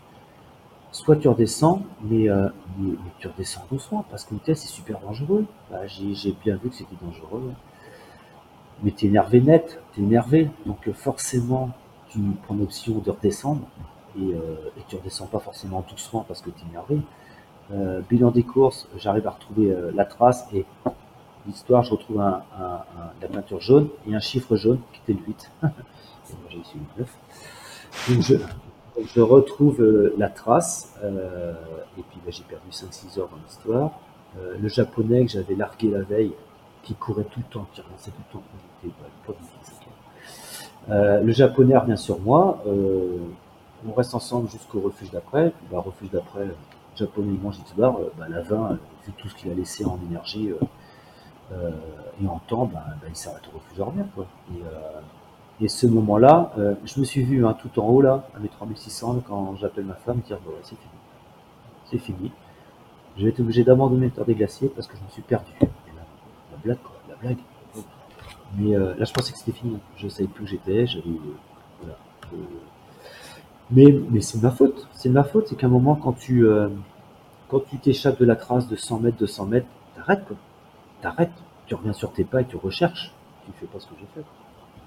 Soit tu redescends, mais, euh, mais, mais tu redescends doucement, parce que le test c'est super dangereux. Bah, j'ai bien vu que c'était dangereux. Mais t'es énervé net, t'es énervé. Donc euh, forcément, tu prends l'option de redescendre, et, euh, tu redescends pas forcément doucement parce que t'es énervé. Bilan des courses, j'arrive à retrouver la trace, et l'histoire, je retrouve la peinture jaune et un chiffre jaune qui était le 8. Et moi, j'ai ici le 9. Donc je, retrouve euh, la trace, euh, et puis bah, j'ai perdu 5-6 heures dans l'histoire. Euh, le japonais que j'avais largué la veille, qui courait tout le temps, qui avançait tout le temps, il était, bah, pas le japonais revient sur moi, on reste ensemble jusqu'au refuge d'après, puis bah, refuge d'après, le japonais mange il se barre, vu tout ce qu'il a laissé en énergie euh, et en temps, bah, bah, il s'arrête au refuge de revenir. Quoi. Et, euh, et ce moment-là, euh, je me suis vu hein, tout en haut là, à mes 3600, quand j'appelle ma femme, dire c'est fini. C'est fini. Je vais être obligé d'abandonner le tour des glaciers parce que je me suis perdu. Et là, la blague, quoi, la blague. Mais là, je pensais que c'était fini. Je savais plus où j'étais. J'avais, mais mais c'est ma faute. C'est ma faute. C'est qu'à un moment, quand tu quand tu t'échappes de la trace de 100 mètres, 200 mètres, t'arrêtes quoi. T'arrêtes. Tu reviens sur tes pas et tu recherches. Tu fais pas ce que j'ai fait.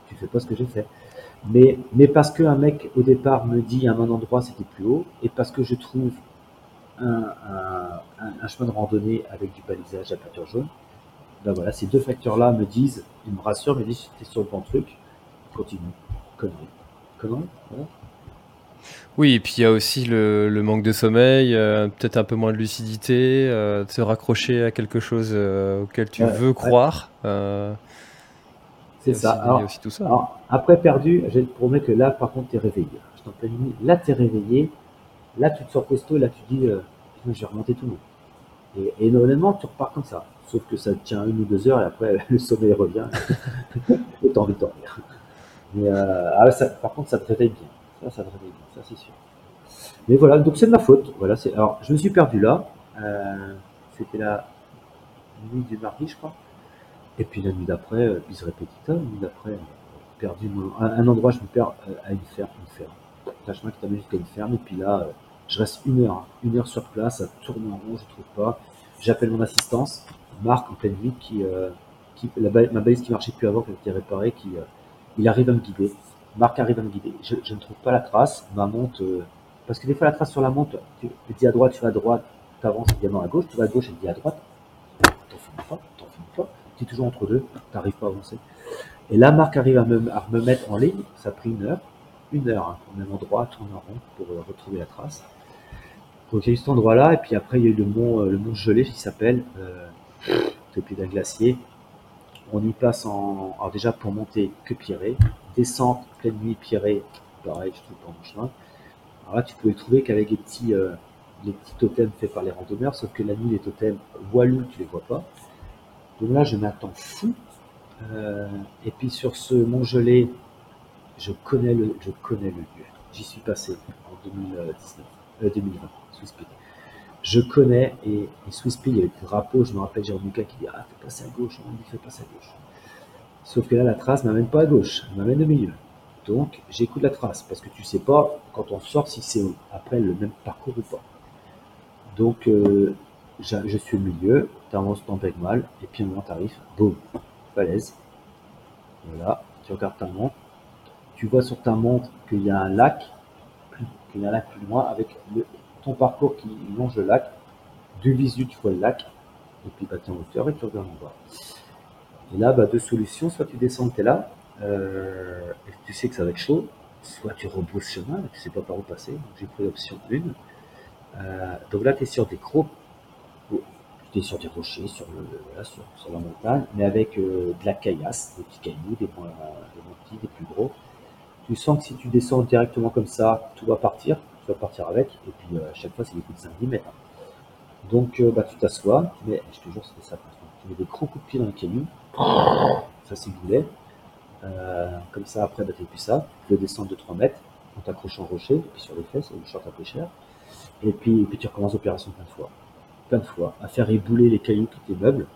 Tu fais pas ce que j'ai fait. Mais, mais parce qu'un mec au départ me dit à un endroit c'était plus haut, et parce que je trouve un, chemin de randonnée avec du balisage à peinture jaune, ben voilà, ces deux facteurs-là me disent, ils me rassurent, me disent t'es sur le bon truc, continue, connerie. Connerie, voilà. Oui, et puis il y a aussi le, le manque de sommeil, euh, peut-être un peu moins de lucidité, euh, de se raccrocher à quelque chose euh, auquel tu veux croire. C'est ça. aussi- il y a Alors, aussi tout ça. Alors, après perdu, je te promets que là, par contre, t'es réveillé. Je t'en nuit. Là, t'es réveillé. Là, tu te sors costaud. Là, tu dis, vais remonter tout le monde. Et, et honnêtement, tu repars comme ça. Sauf que ça tient une ou deux heures et après, le sommeil revient. et t'as envie de dormir. Mais, ah ça, par contre, ça te réveille bien. Ça, ça réveille bien. Ça, c'est sûr. Mais voilà, donc c'est de ma faute. Voilà, c'est, alors, je me suis perdu là. Euh, c'était la nuit du mardi, je crois. Et puis la nuit d'après, euh, bis repetita, la nuit d'après, euh, perdu mon- un, endroit, je me perds euh, à une ferme, une ferme. Un chemin qui t'amène jusqu'à une ferme, et puis là, euh, je reste une heure, hein, une heure sur place, à tourner en rond, je trouve pas. J'appelle mon assistance, Marc en pleine nuit, qui, qui ma balise qui marchait plus avant, qui a été réparée, qui, il arrive à me guider. Marc arrive à me guider. Je, ne trouve pas la trace, ma monte, euh, parce que des fois la trace sur la monte, tu, tu dis à droite, tu vas à droite, tu avances également à gauche, tu vas à gauche, elle dit à droite. T'en finis pas, t'en finis pas. Tu es toujours entre deux, t'arrives pas à avancer. Et là, Marc arrive à me, mettre en ligne, ça a pris une heure, une heure, hein, au même endroit, tourner en rond pour euh, retrouver la trace. Donc il y a eu cet endroit-là, et puis après il y a eu le mont, euh, le mont gelé qui s'appelle, euh, au pied d'un glacier. On y passe en, alors déjà pour monter que Pierré, descente, pleine nuit Pierré, pareil, je trouve pas mon chemin. Alors là, tu pouvais trouver qu'avec les petits, euh, les petits totems faits par les randonneurs, sauf que la nuit, les totems voilus, tu les vois pas. Donc là, je m'attends fou. Euh, et puis sur ce mont gelé, je connais le, je connais le lieu. J'y suis passé en 2019, 2020, Swiss. Je connais, et, et il y avait le drapeau, je me rappelle Jérôme Lucas qui dit Ah, fais passer à gauche, on dit fais passer à gauche. Sauf que là, la trace ne m'amène pas à gauche, elle m'amène au milieu. Donc, j'écoute la trace, parce que tu sais pas, quand on sort, si c'est après le même parcours ou pas. Donc, euh, je suis au milieu, tu avances tant mal, et puis un moment, tu arrives, boum, falaise. Voilà, tu regardes ta montre, tu vois sur ta montre qu'il y a un lac, qu'il y a un lac plus loin, avec ton parcours qui longe le lac. Du visu, tu vois le lac, et puis bah, tu es en hauteur et tu regardes en bas. Et là, bah, deux solutions, soit tu descends, tu es là, euh, et tu sais que ça va être chaud, soit tu rebrousses chemin, tu sais pas par où passer. Donc j'ai pris l'option 1. Euh, donc là, tu es sur des crocs, tu es sur des rochers, sur, la montagne, mais avec euh, de la caillasse, des petits cailloux, des moins, petits, des plus gros. Tu sens que si tu descends directement comme ça, tout va partir, tu vas partir avec, et puis à chaque fois, c'est des coups de 5 10 mètres. Donc bah, tu t'assois, mais je te jure, c'était ça. Tu mets des gros coups de pied dans le caillou, ça c'est. Euh, comme ça, après, bah, tu plus ça. Tu peux descendre de 3 mètres en t'accrochant au rocher, et puis sur les fesses, le short peu cher. Et puis, puis tu recommences l'opération plein de fois. Plein de fois. À faire ébouler les cailloux qui tes meubles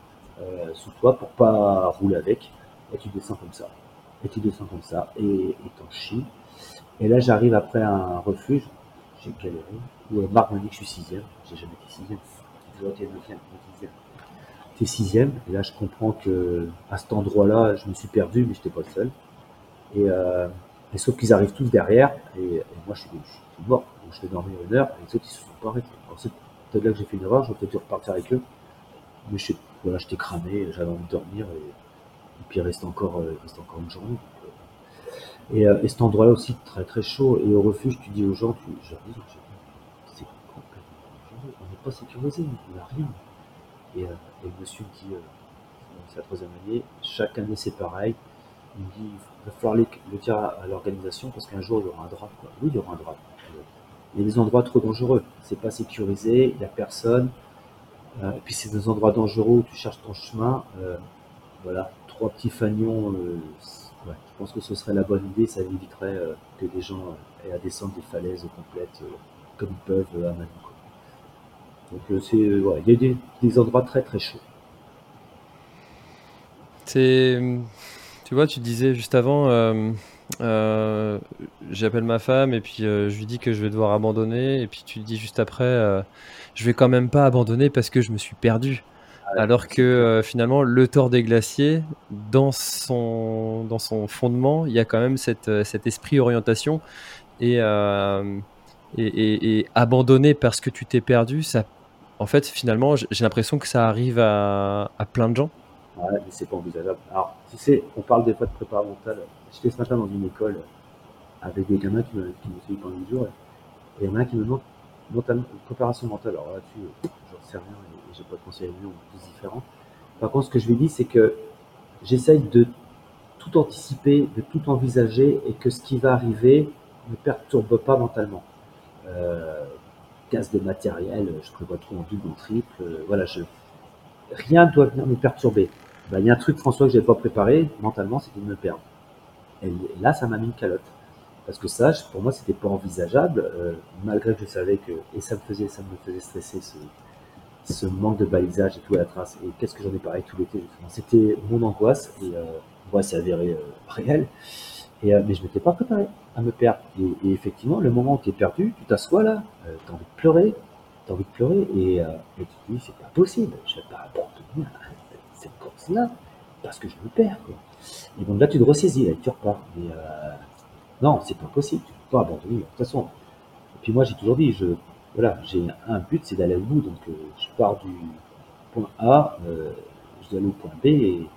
euh, sous toi pour pas rouler avec. Et tu descends comme ça. Et tu descends comme ça. Et t'en chies. Et là, j'arrive après un refuge. J'ai galéré. Où euh, Marc m'a dit que je suis sixième. J'ai jamais été sixième. J'ai toujours été sixième. Et là, je comprends que à cet endroit-là, je me suis perdu, mais je n'étais pas le seul. Et, euh, sauf qu'ils arrivent tous derrière, et, moi, je suis, mort. Donc, je vais dormir une heure, et les autres, ils se sont pas arrêtés. c'est peut-être là que j'ai fait une erreur, j'aurais peut-être dû repartir avec eux. Mais je, voilà, j'étais cramé, j'avais envie de dormir, et, puis il reste encore, euh, reste encore une journée. Euh, et, et, cet endroit-là aussi, très très chaud. Et au refuge, tu dis aux gens, tu, je dis, c'est complètement On n'est pas sécurisé, il n'y a rien. Et, euh, et le monsieur dit, euh, c'est la troisième année, chaque année c'est pareil. Il me dit, il va falloir le dire à, l'organisation parce qu'un jour il y aura un drap. Oui, il y aura un drap. Il y a des endroits trop dangereux. C'est pas sécurisé, il n'y a personne. Euh, et puis c'est des endroits dangereux où tu cherches ton chemin. Euh, voilà, trois petits fagnons. je pense que ce serait la bonne idée. Ça éviterait que des gens aient à descendre des falaises complètes comme ils peuvent à Manu. Donc euh, c'est euh, il y a des, endroits très très chauds. C'est tu vois, tu disais juste avant, euh, j'appelle ma femme et puis je lui dis que je vais devoir abandonner et puis tu dis juste après, je vais quand même pas abandonner parce que je me suis perdu. Alors que finalement, le tort des glaciers, dans son, dans son fondement, il y a quand même cette, cet esprit orientation et, et, et, abandonner parce que tu t'es perdu, ça en fait, finalement, j'ai l'impression que ça arrive à, plein de gens. Ouais, mais c'est pas envisageable. Alors, tu sais, on parle des fois de préparation mentale. J'étais ce matin dans une école avec des gamins qui me, qui me suivent pendant une jour, et il y en a un qui me demande une préparation mentale. Alors là-dessus, j'en sais rien et, j'ai pas de conseils à lui, on est tous différents. Par contre, ce que je lui dis, c'est que j'essaye de tout anticiper, de tout envisager et que ce qui va arriver ne perturbe pas mentalement. Euh, casse de matériel, je prévois tout en double, en triple. Euh, voilà, je, rien ne doit venir me perturber. Ben, il y a un truc, François, que je n'avais pas préparé mentalement, c'était de me perdre. Et, là, ça m'a mis une calotte. Parce que ça, pour moi, c'était pas envisageable, euh, malgré que je savais que, et ça me faisait, ça me faisait stresser ce, manque de balisage et tout à la trace. Et qu'est-ce que j'en ai parlé tout l'été, C'était mon angoisse, et euh, moi, c'est avéré euh, réel. Et, mais je m'étais pas préparé à me perdre. Et, effectivement, le moment où tu es perdu, tu t'assois là, euh, tu as envie de pleurer, tu as envie de pleurer, et, euh, et tu te dis, c'est pas possible, je vais pas abandonner cette course-là, parce que je me perds. Quoi. Et donc là, tu te ressaisis, là, tu repars. Et, euh, non, c'est pas possible, tu peux pas abandonner, de toute façon. Et puis moi, j'ai toujours dit, je, voilà, j'ai un but, c'est d'aller au bout, donc euh, je pars du point A, je dois aller au point B, et,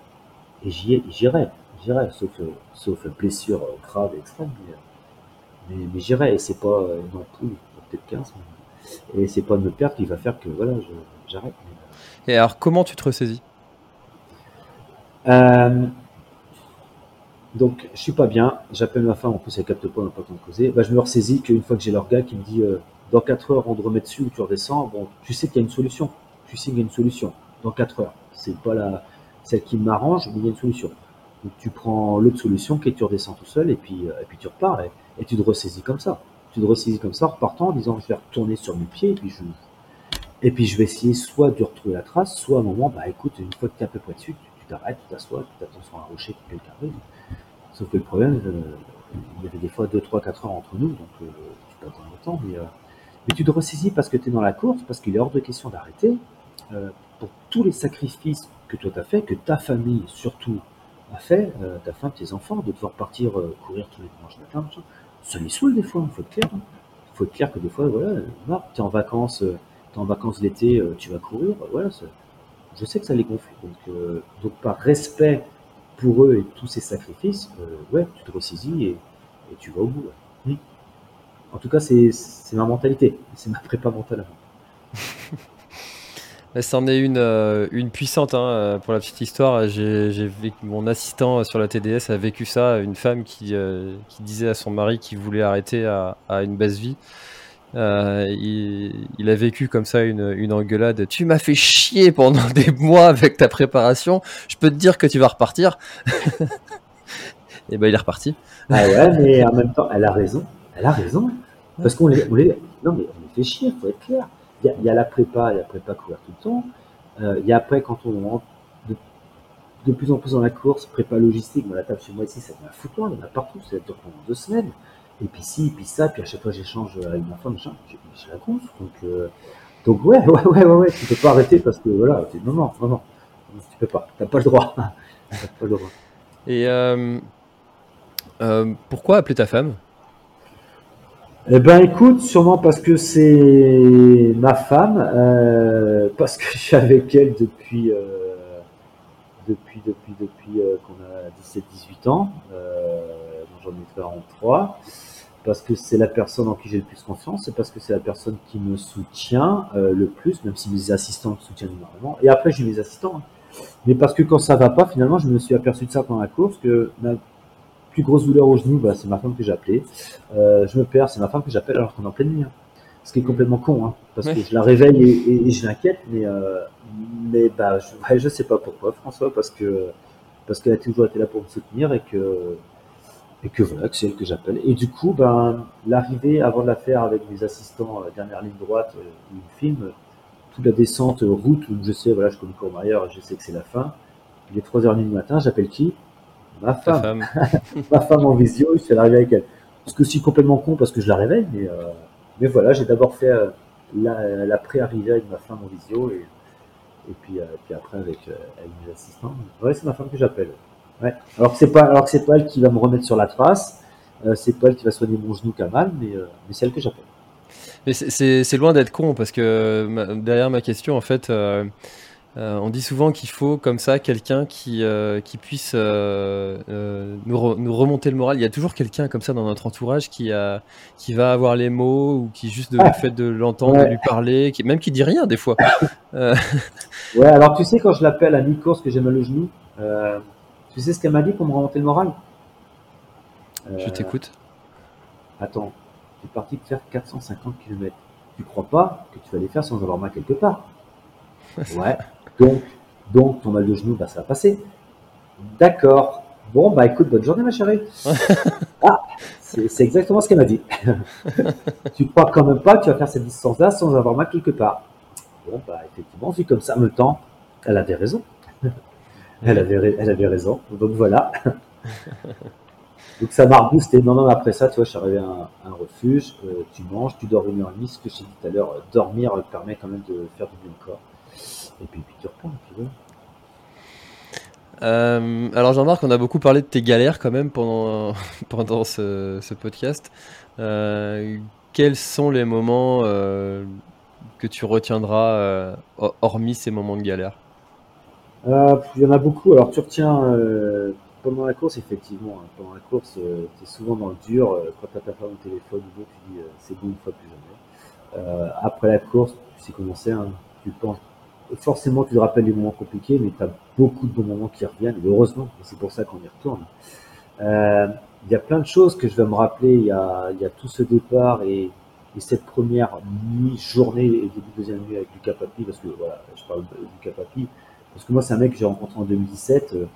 et j'irai j'irai, sauf, sauf blessure grave et extrême. Mais, mais, j'irai, et c'est pas une ampoule, peut-être 15, et c'est pas de me perdre qui va faire que voilà, j'arrête. Et alors, comment tu te ressaisis? Euh, Donc, je suis pas bien, j'appelle ma femme, en plus elle capte pas, on n'a pas tant causer. Bah, je me ressaisis qu'une fois que j'ai leur gars qui me dit euh, dans 4 heures on te remet dessus ou tu redescends, bon, tu sais qu'il y a une solution. Tu sais qu'il y a une solution dans 4 heures. C'est pas la, celle qui m'arrange, mais il y a une solution. Tu prends l'autre solution qui est tu redescends tout seul et puis, et puis tu repars et, et tu te ressaisis comme ça. Tu te ressaisis comme ça en repartant en disant je vais retourner sur mes pieds et puis je, vais essayer soit de retrouver la trace, soit à un moment, bah écoute, une fois que tu es à peu près dessus, tu t'arrêtes, tu t'assois, tu t'attends sur un rocher que quelqu'un arrive. Sauf que le problème, euh, il y avait des fois 2, 3, 4 heures entre nous, donc euh, tu peux attendre longtemps, mais, euh, mais tu te ressaisis parce que tu es dans la course, parce qu'il est hors de question d'arrêter, euh, pour tous les sacrifices que toi t'as fait, que ta famille surtout a fait, euh, ta femme, tes enfants, de devoir partir euh, courir tous les dimanches matin, ça les saoule des fois, il faut être clair. Il faut être clair que des fois, voilà, tu es en vacances, euh, t'es en vacances d'été, tu vas courir, voilà, je sais que ça les gonfle. Donc, par respect pour eux et tous ces sacrifices, ouais, tu te ressaisis et, tu vas au bout. ouais. Mm. En tout cas, c'est ma mentalité, c'est ma prépa mentale. C'en est une, euh, une puissante, hein, euh, pour la petite histoire. J'ai, mon assistant sur la TDS a vécu ça, une femme qui, euh, qui disait à son mari qu'il voulait arrêter à, une basse vie. Il, a vécu comme ça une, engueulade. Tu m'as fait chier pendant des mois avec ta préparation. Je peux te dire que tu vas repartir. Et ben il est reparti. Ah ouais, mais en même temps, elle a raison. Elle a raison. Parce qu'on les, on les, non mais on les fait chier, faut être clair. Il y a, la prépa, a la prépa courir tout le temps. Il y a après, quand on rentre de, plus en plus dans la course, prépa logistique, moi la table chez moi ici, ça devient foutoir, il y en a partout, ça dure pendant deux semaines. Et puis ci, puis ça, puis à chaque fois j'échange avec ma femme, j'ai la gonfle. Donc, euh, donc ouais, ouais, ouais, ouais, ouais, tu peux pas arrêter parce que voilà, non, non, non, non, tu peux pas, t'as pas le droit. Pas le droit. Et euh, euh, pourquoi appeler ta femme? Eh ben écoute, sûrement parce que c'est ma femme, euh, parce que je suis avec elle depuis euh, depuis depuis depuis euh, qu'on a 17-18 ans, j'en ai 43, parce que c'est la personne en qui j'ai le plus confiance, et parce que c'est la personne qui me soutient le plus, même si mes assistants me soutiennent énormément. Et après j'ai mes assistants, hein. mais parce que quand ça va pas, finalement je me suis aperçu de ça pendant la course que ma plus grosse douleur au genou, bah, c'est ma femme que j'ai appelée. Euh, je me perds, c'est ma femme que j'appelle alors qu'on est en pleine nuit. hein. Ce qui est complètement con, hein, parce Ouais. que je la réveille et, et- et je l'inquiète, mais, euh, mais bah, je, ouais, je sais pas pourquoi, François, parce que parce qu'elle a toujours été là pour me soutenir et que et que voilà, que c'est elle que j'appelle. Et du coup, ben, l'arrivée avant de la faire avec mes assistants, euh, dernière ligne droite, euh, il filme, toute la descente route où je sais, voilà, je connais Courmayeur, je sais que c'est la fin. Il est 3h30 du matin, j'appelle qui? Ma femme femme ma femme en visio, je suis arrivé avec elle. Parce que je suis complètement con parce que je la réveille, mais, euh, mais voilà, j'ai d'abord fait euh, la, la pré-arrivée avec ma femme en visio et, et puis, euh, puis après avec, avec mes assistants. Ouais, c'est ma femme que j'appelle. Ouais. Alors que c'est pas, alors que c'est pas elle qui va me remettre sur la trace, c'est pas elle qui va soigner mon genou qui a mal, mais, mais c'est elle que j'appelle. Mais c'est- loin d'être con parce que ma- derrière ma question, en fait, euh, on dit souvent qu'il faut comme ça quelqu'un qui, euh, qui puisse euh, nous, re- nous remonter le moral. Il y a toujours quelqu'un comme ça dans notre entourage qui, a, qui va avoir les mots ou qui juste de, le fait de l'entendre, de lui parler, qui, même qui dit rien des fois. Ouais, alors tu sais, quand je l'appelle à mi-course que j'ai mal au genou, tu sais ce qu'elle m'a dit pour me remonter le moral? Je t'écoute. Attends, tu es parti de faire 450 km. Tu crois pas que tu vas les faire sans avoir mal quelque part? Ouais. Donc, donc ton mal de genou, bah, ça va passer. D'accord. Bon, bah écoute, bonne journée, ma chérie. ah, c'est exactement ce qu'elle m'a dit. tu crois quand même pas que tu vas faire cette distance-là sans avoir mal quelque part Bon, bah effectivement, vu comme ça, en même temps, elle avait raison. elle, avait, ra- elle avait raison. Donc voilà. Donc ça m'a reboosté. Non, après ça, tu vois, je suis arrivé à un, à un refuge, euh, tu manges, tu dors une heure et demie, ce que je t'ai dit tout à l'heure, euh, dormir permet quand même de faire du bien au corps. Et puis, tu reprends, tu vois. Euh, alors Jean-Marc, on a beaucoup parlé de tes galères quand même pendant, pendant ce, ce podcast. Euh, quels sont les moments euh, que tu retiendras, euh, ho- hormis ces moments de galère? Euh, il y en a beaucoup. Alors tu retiens euh, pendant la course, effectivement. hein, pendant la course, tu es souvent dans le dur. euh, quand tu as ta femme au téléphone, tu dis euh, c'est bon une fois plus jamais. Euh, après la course, tu sais comment c'est. hein, tu penses. Forcément, tu te rappelles des moments compliqués, mais tu as beaucoup de bons moments qui reviennent. Et heureusement, c'est pour ça qu'on y retourne. Euh, Il y a plein de choses que je vais me rappeler. Il y a, tout ce départ et, et cette première nuit, journée et début de deuxième nuit avec Lucas Papi, parce que voilà, je parle de Lucas parce que moi, c'est un mec que j'ai rencontré en 2017. euh,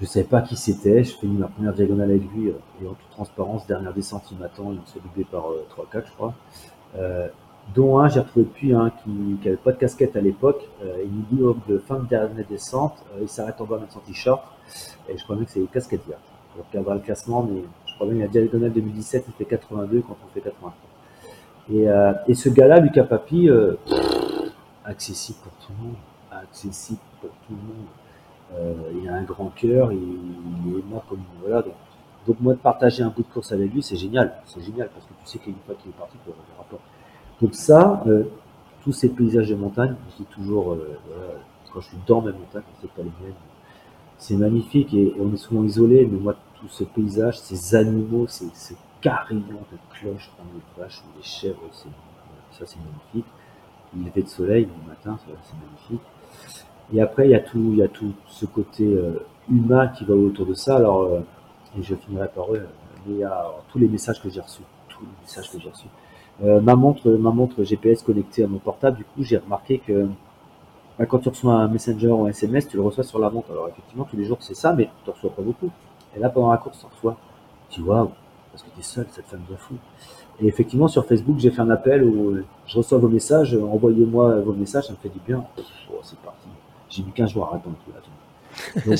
Je savais pas qui c'était. Je finis ma première diagonale avec lui euh, et en toute transparence, dernière descente, il m'attend. Il se fait par 3-4, je crois. Euh, dont un, j'ai retrouvé depuis un qui, qui avait pas de casquette à l'époque. Euh, il me dit oh, de fin de dernière descente, il s'arrête en bas avec son t-shirt. Et je crois bien que c'est une casquette verte. Donc il le classement, mais je crois bien que la diagonale 2017, il fait 82 quand on fait 83. Et, et ce gars-là, Lucas Papi, accessible pour tout le monde. Accessible pour tout le monde euh, il a un grand cœur, il, est aimant comme voilà. Donc, donc, moi de partager un bout de course avec lui, c'est génial, c'est génial parce que tu sais qu'une fois qu'il est parti, tu reverras pas. Donc ça, euh, tous ces paysages de montagne, je dis toujours, euh, quand je suis dans mes montagnes, c'est pas les miennes, c'est magnifique et, on est souvent isolé, mais moi tout ce paysage, ces animaux, ces, carillons de cloches dans les vaches ou les chèvres, ça c'est magnifique. Il lever de soleil le matin, c'est magnifique. Et après, il y a tout, y a tout ce côté euh, humain qui va autour de ça. Alors, et je finirai par eux, il y a tous les messages que j'ai reçus, tous les messages que j'ai reçus. Euh, ma montre, ma montre GPS connectée à mon portable, du coup, j'ai remarqué que bah, quand tu reçois un messenger ou un SMS, tu le reçois sur la montre. Alors effectivement, tous les jours c'est ça, mais tu ne reçois pas beaucoup. Et là, pendant la course, tu reçois. Tu dis waouh, parce que tu es seul, cette femme de fou. Et effectivement, sur Facebook, j'ai fait un appel où je reçois vos messages, envoyez-moi vos messages, ça me fait du bien. Oh, c'est parti. J'ai mis 15 jours à répondre.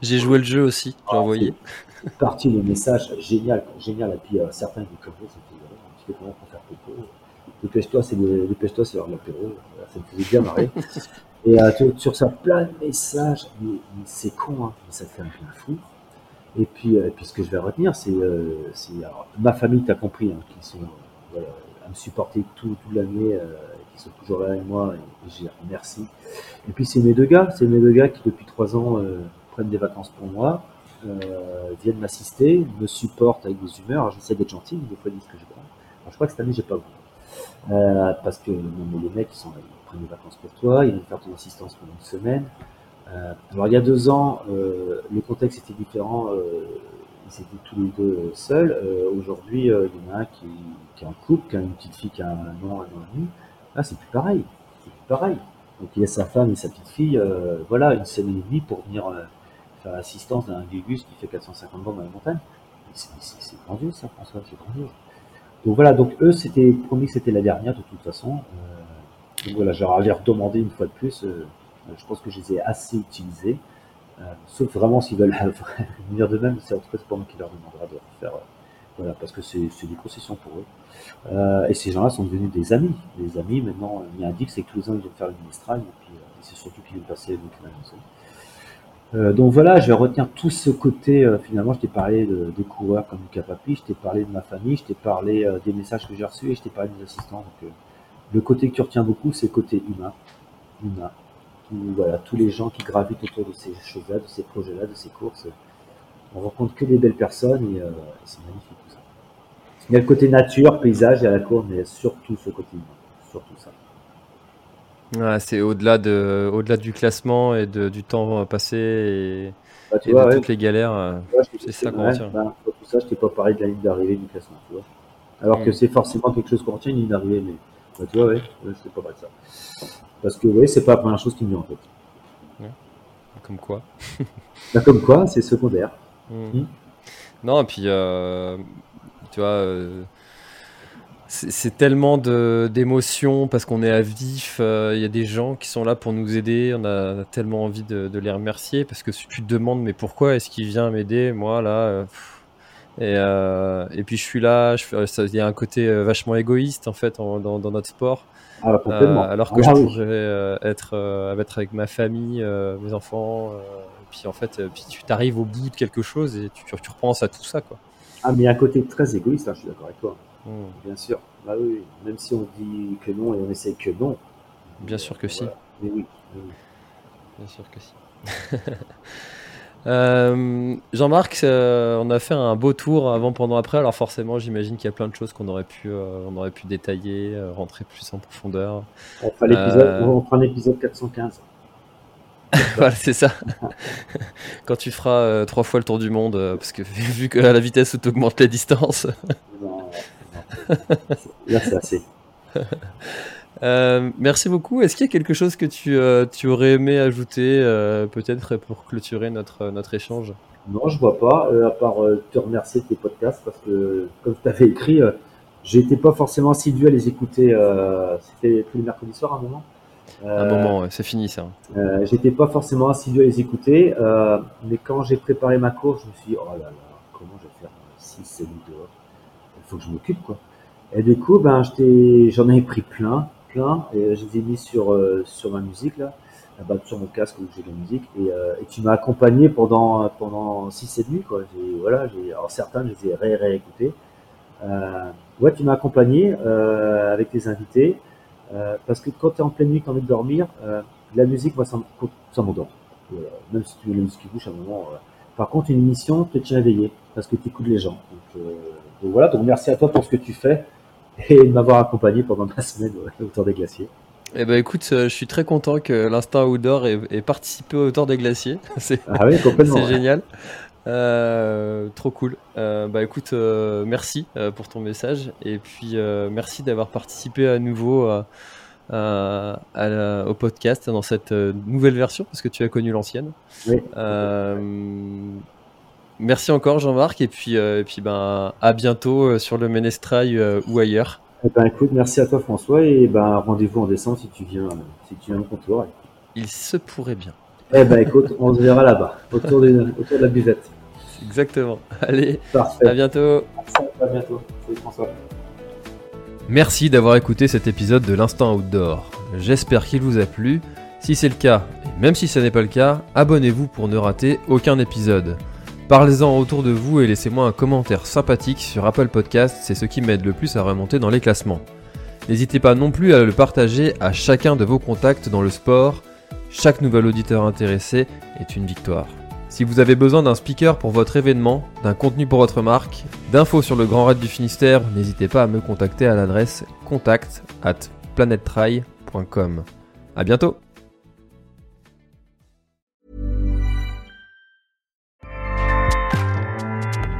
J'ai joué le jeu aussi, j'ai ah, envoyé. Parti le message, génial, génial. Et puis euh, certains me comme ça Dépêche-toi, c'est dépêche-toi, c'est l'apéro. Ça me faisait bien marrer. Et euh, sur ça, plein de messages. Mais, c'est con, hein, mais ça fait un bien fou. Et puis, euh, puis ce que je vais retenir, c'est euh, ma famille, tu as compris, hein, qui sont à me supporter tout, toute l'année qui sont toujours là avec moi et, je merci. Et puis c'est mes deux gars, c'est mes deux gars qui depuis trois ans prennent des vacances pour moi, viennent m'assister, me supportent avec des humeurs. J'essaie d'être gentil, mais des fois ils disent que je prends. Je crois que cette année j'ai pas voulu. Euh, parce que les mecs ils prennent des vacances pour toi, ils viennent faire ton assistance pendant une semaine. alors il y a deux ans, le contexte était différent ils étaient tous les deux seuls. Aujourd'hui, il y en a un qui, est en couple, qui a une petite fille qui a un an, un an et demi. Là, c'est plus pareil. C'est plus pareil. Donc il y a sa femme et sa petite fille, euh, voilà, une semaine et demie pour venir euh, faire l'assistance d'un Gugus qui fait 450 bornes dans la montagne. C'est grandiose ça, François, c'est grandiose. Donc voilà, donc eux, c'était promis que c'était la dernière de toute façon. Euh, donc voilà, j'aurais leur demander une fois de plus. je pense que je les ai assez utilisés. sauf vraiment s'ils veulent venir de même, c'est en tout cas pas moi qui leur demandera de faire voilà, parce que c'est des concessions pour eux. Euh, et ces gens-là sont devenus des amis. Des amis, maintenant, il y a un que c'est que tous les ans, ils viennent faire le ministral, et puis euh, c'est surtout qu'ils viennent passer avec la maison. Euh, donc voilà, je vais retenir tout ce côté. Euh, finalement, je t'ai parlé de, des coureurs comme Lucas Papi, je t'ai parlé de ma famille, je t'ai parlé euh, des messages que j'ai reçus et je t'ai parlé des assistants. Donc, le côté que tu retiens beaucoup, c'est le côté humain. Humain. Tout, voilà, tous les gens qui gravitent autour de ces choses-là, de ces projets-là, de ces courses. On rencontre que des belles personnes et c'est magnifique. Il y a le côté nature, paysage, et la cour, mais surtout ce côté surtout ça. Ouais, c'est au-delà de, au-delà du classement et de, du temps passé et, bah, de toutes les galères. Euh, c'est ça qu'on retient. Bah, tout ça, je t'ai pas parlé de la ligne d'arrivée du classement, tu vois. Alors que mm. c'est forcément quelque chose qu'on retient, une ligne d'arrivée, mais bah, tu vois, ouais, c'est pas mal ça. Parce que, oui, c'est pas la première chose qui me vient en tête. Comme quoi Comme quoi, c'est secondaire. Mm. Mm. Non, et puis, euh, tu vois, euh, c'est tellement d'émotions parce qu'on est à vif. Euh, il y a des gens qui sont là pour nous aider. On a, tellement envie de, les remercier parce que si tu te demandes, mais pourquoi est-ce qu'il vient m'aider, moi là euh, et, et, puis je suis là. Il y a un côté vachement égoïste en fait dans, notre sport. Ah, alors que ah, je pourrais être, avec ma famille, mes enfants. et puis en fait, puis tu t'arrives au bout de quelque chose et tu, tu repenses à tout ça quoi. Ah, mais il y a un côté très égoïste, hein, je suis d'accord avec toi. Hmm. Bien sûr. Bah oui, même si on dit que non et on essaye que non. Bien sûr que si. Mais oui, Bien sûr que si. Euh, Jean-Marc, euh, on a fait un beau tour avant, pendant, après. Alors forcément, j'imagine qu'il y a plein de choses qu'on aurait pu, euh, on aurait pu détailler, rentrer plus en profondeur. On fera, on fera un épisode 415. voilà, c'est ça. Quand tu feras trois fois le tour du monde, parce que vu que à la vitesse où tu augmentes les distances. Là, c'est assez. Euh, merci beaucoup. Est-ce qu'il y a quelque chose que tu, euh, tu aurais aimé ajouter, euh, peut-être pour clôturer notre, notre échange? Non, je vois pas, à part te remercier de tes podcasts, parce que, comme tu avais écrit, j'étais pas forcément assidu à les écouter. C'était tous les mercredis soirs à un moment. un moment, c'est fini ça. j'étais pas forcément assidu à les écouter, mais quand j'ai préparé ma course, je me suis dit, oh là là, comment je vais faire 6, 7 dehors faut que je m'occupe, quoi. Et du coup, ben, j'en ai pris plein et je les ai mis sur, euh, ma musique là, bas sur mon casque où j'ai de la musique et, euh, et tu m'as accompagné pendant pendant 6 7 nuits quoi. voilà, alors certains je les ai ré réécoutés. Euh, ouais, tu m'as accompagné euh, avec tes invités euh, parce que quand tu es en pleine nuit, tu envie de dormir, la musique moi ça, m'endort. même si tu veux la musique qui bouge à un moment. Par contre, une émission te tient éveillé parce que tu écoutes les gens. Donc voilà, donc merci à toi pour ce que tu fais et de m'avoir accompagné pendant ma semaine au Tour des Glaciers. Eh ben écoute, euh, je suis très content que l'instinct outdoor ait, participé au Tour des Glaciers. c'est ah oui, complètement. génial. Euh, trop cool. Euh, bah écoute, merci pour ton message et puis merci d'avoir participé à nouveau au podcast dans cette nouvelle version parce que tu as connu l'ancienne. Oui. Merci encore Jean-Marc et puis, euh, et puis ben, à bientôt euh, sur le Ménestrail euh, ou ailleurs. Eh ben, écoute, merci à toi François et ben, rendez-vous en décembre si tu viens, si tu viens au contour. Il se pourrait bien. Eh ben écoute, on se verra là-bas, autour, de, autour de la buvette. Exactement. Allez, à bientôt. À bientôt. Salut François. Merci d'avoir écouté cet épisode de l'Instant Outdoor. J'espère qu'il vous a plu. Si c'est le cas, et même si ce n'est pas le cas, abonnez-vous pour ne rater aucun épisode. Parlez-en autour de vous et laissez-moi un commentaire sympathique sur Apple Podcast, c'est ce qui m'aide le plus à remonter dans les classements. N'hésitez pas non plus à le partager à chacun de vos contacts dans le sport. Chaque nouvel auditeur intéressé est une victoire. Si vous avez besoin d'un speaker pour votre événement, d'un contenu pour votre marque, d'infos sur le Grand Raid du Finistère, n'hésitez pas à me contacter à l'adresse contact at planettry.com. A bientôt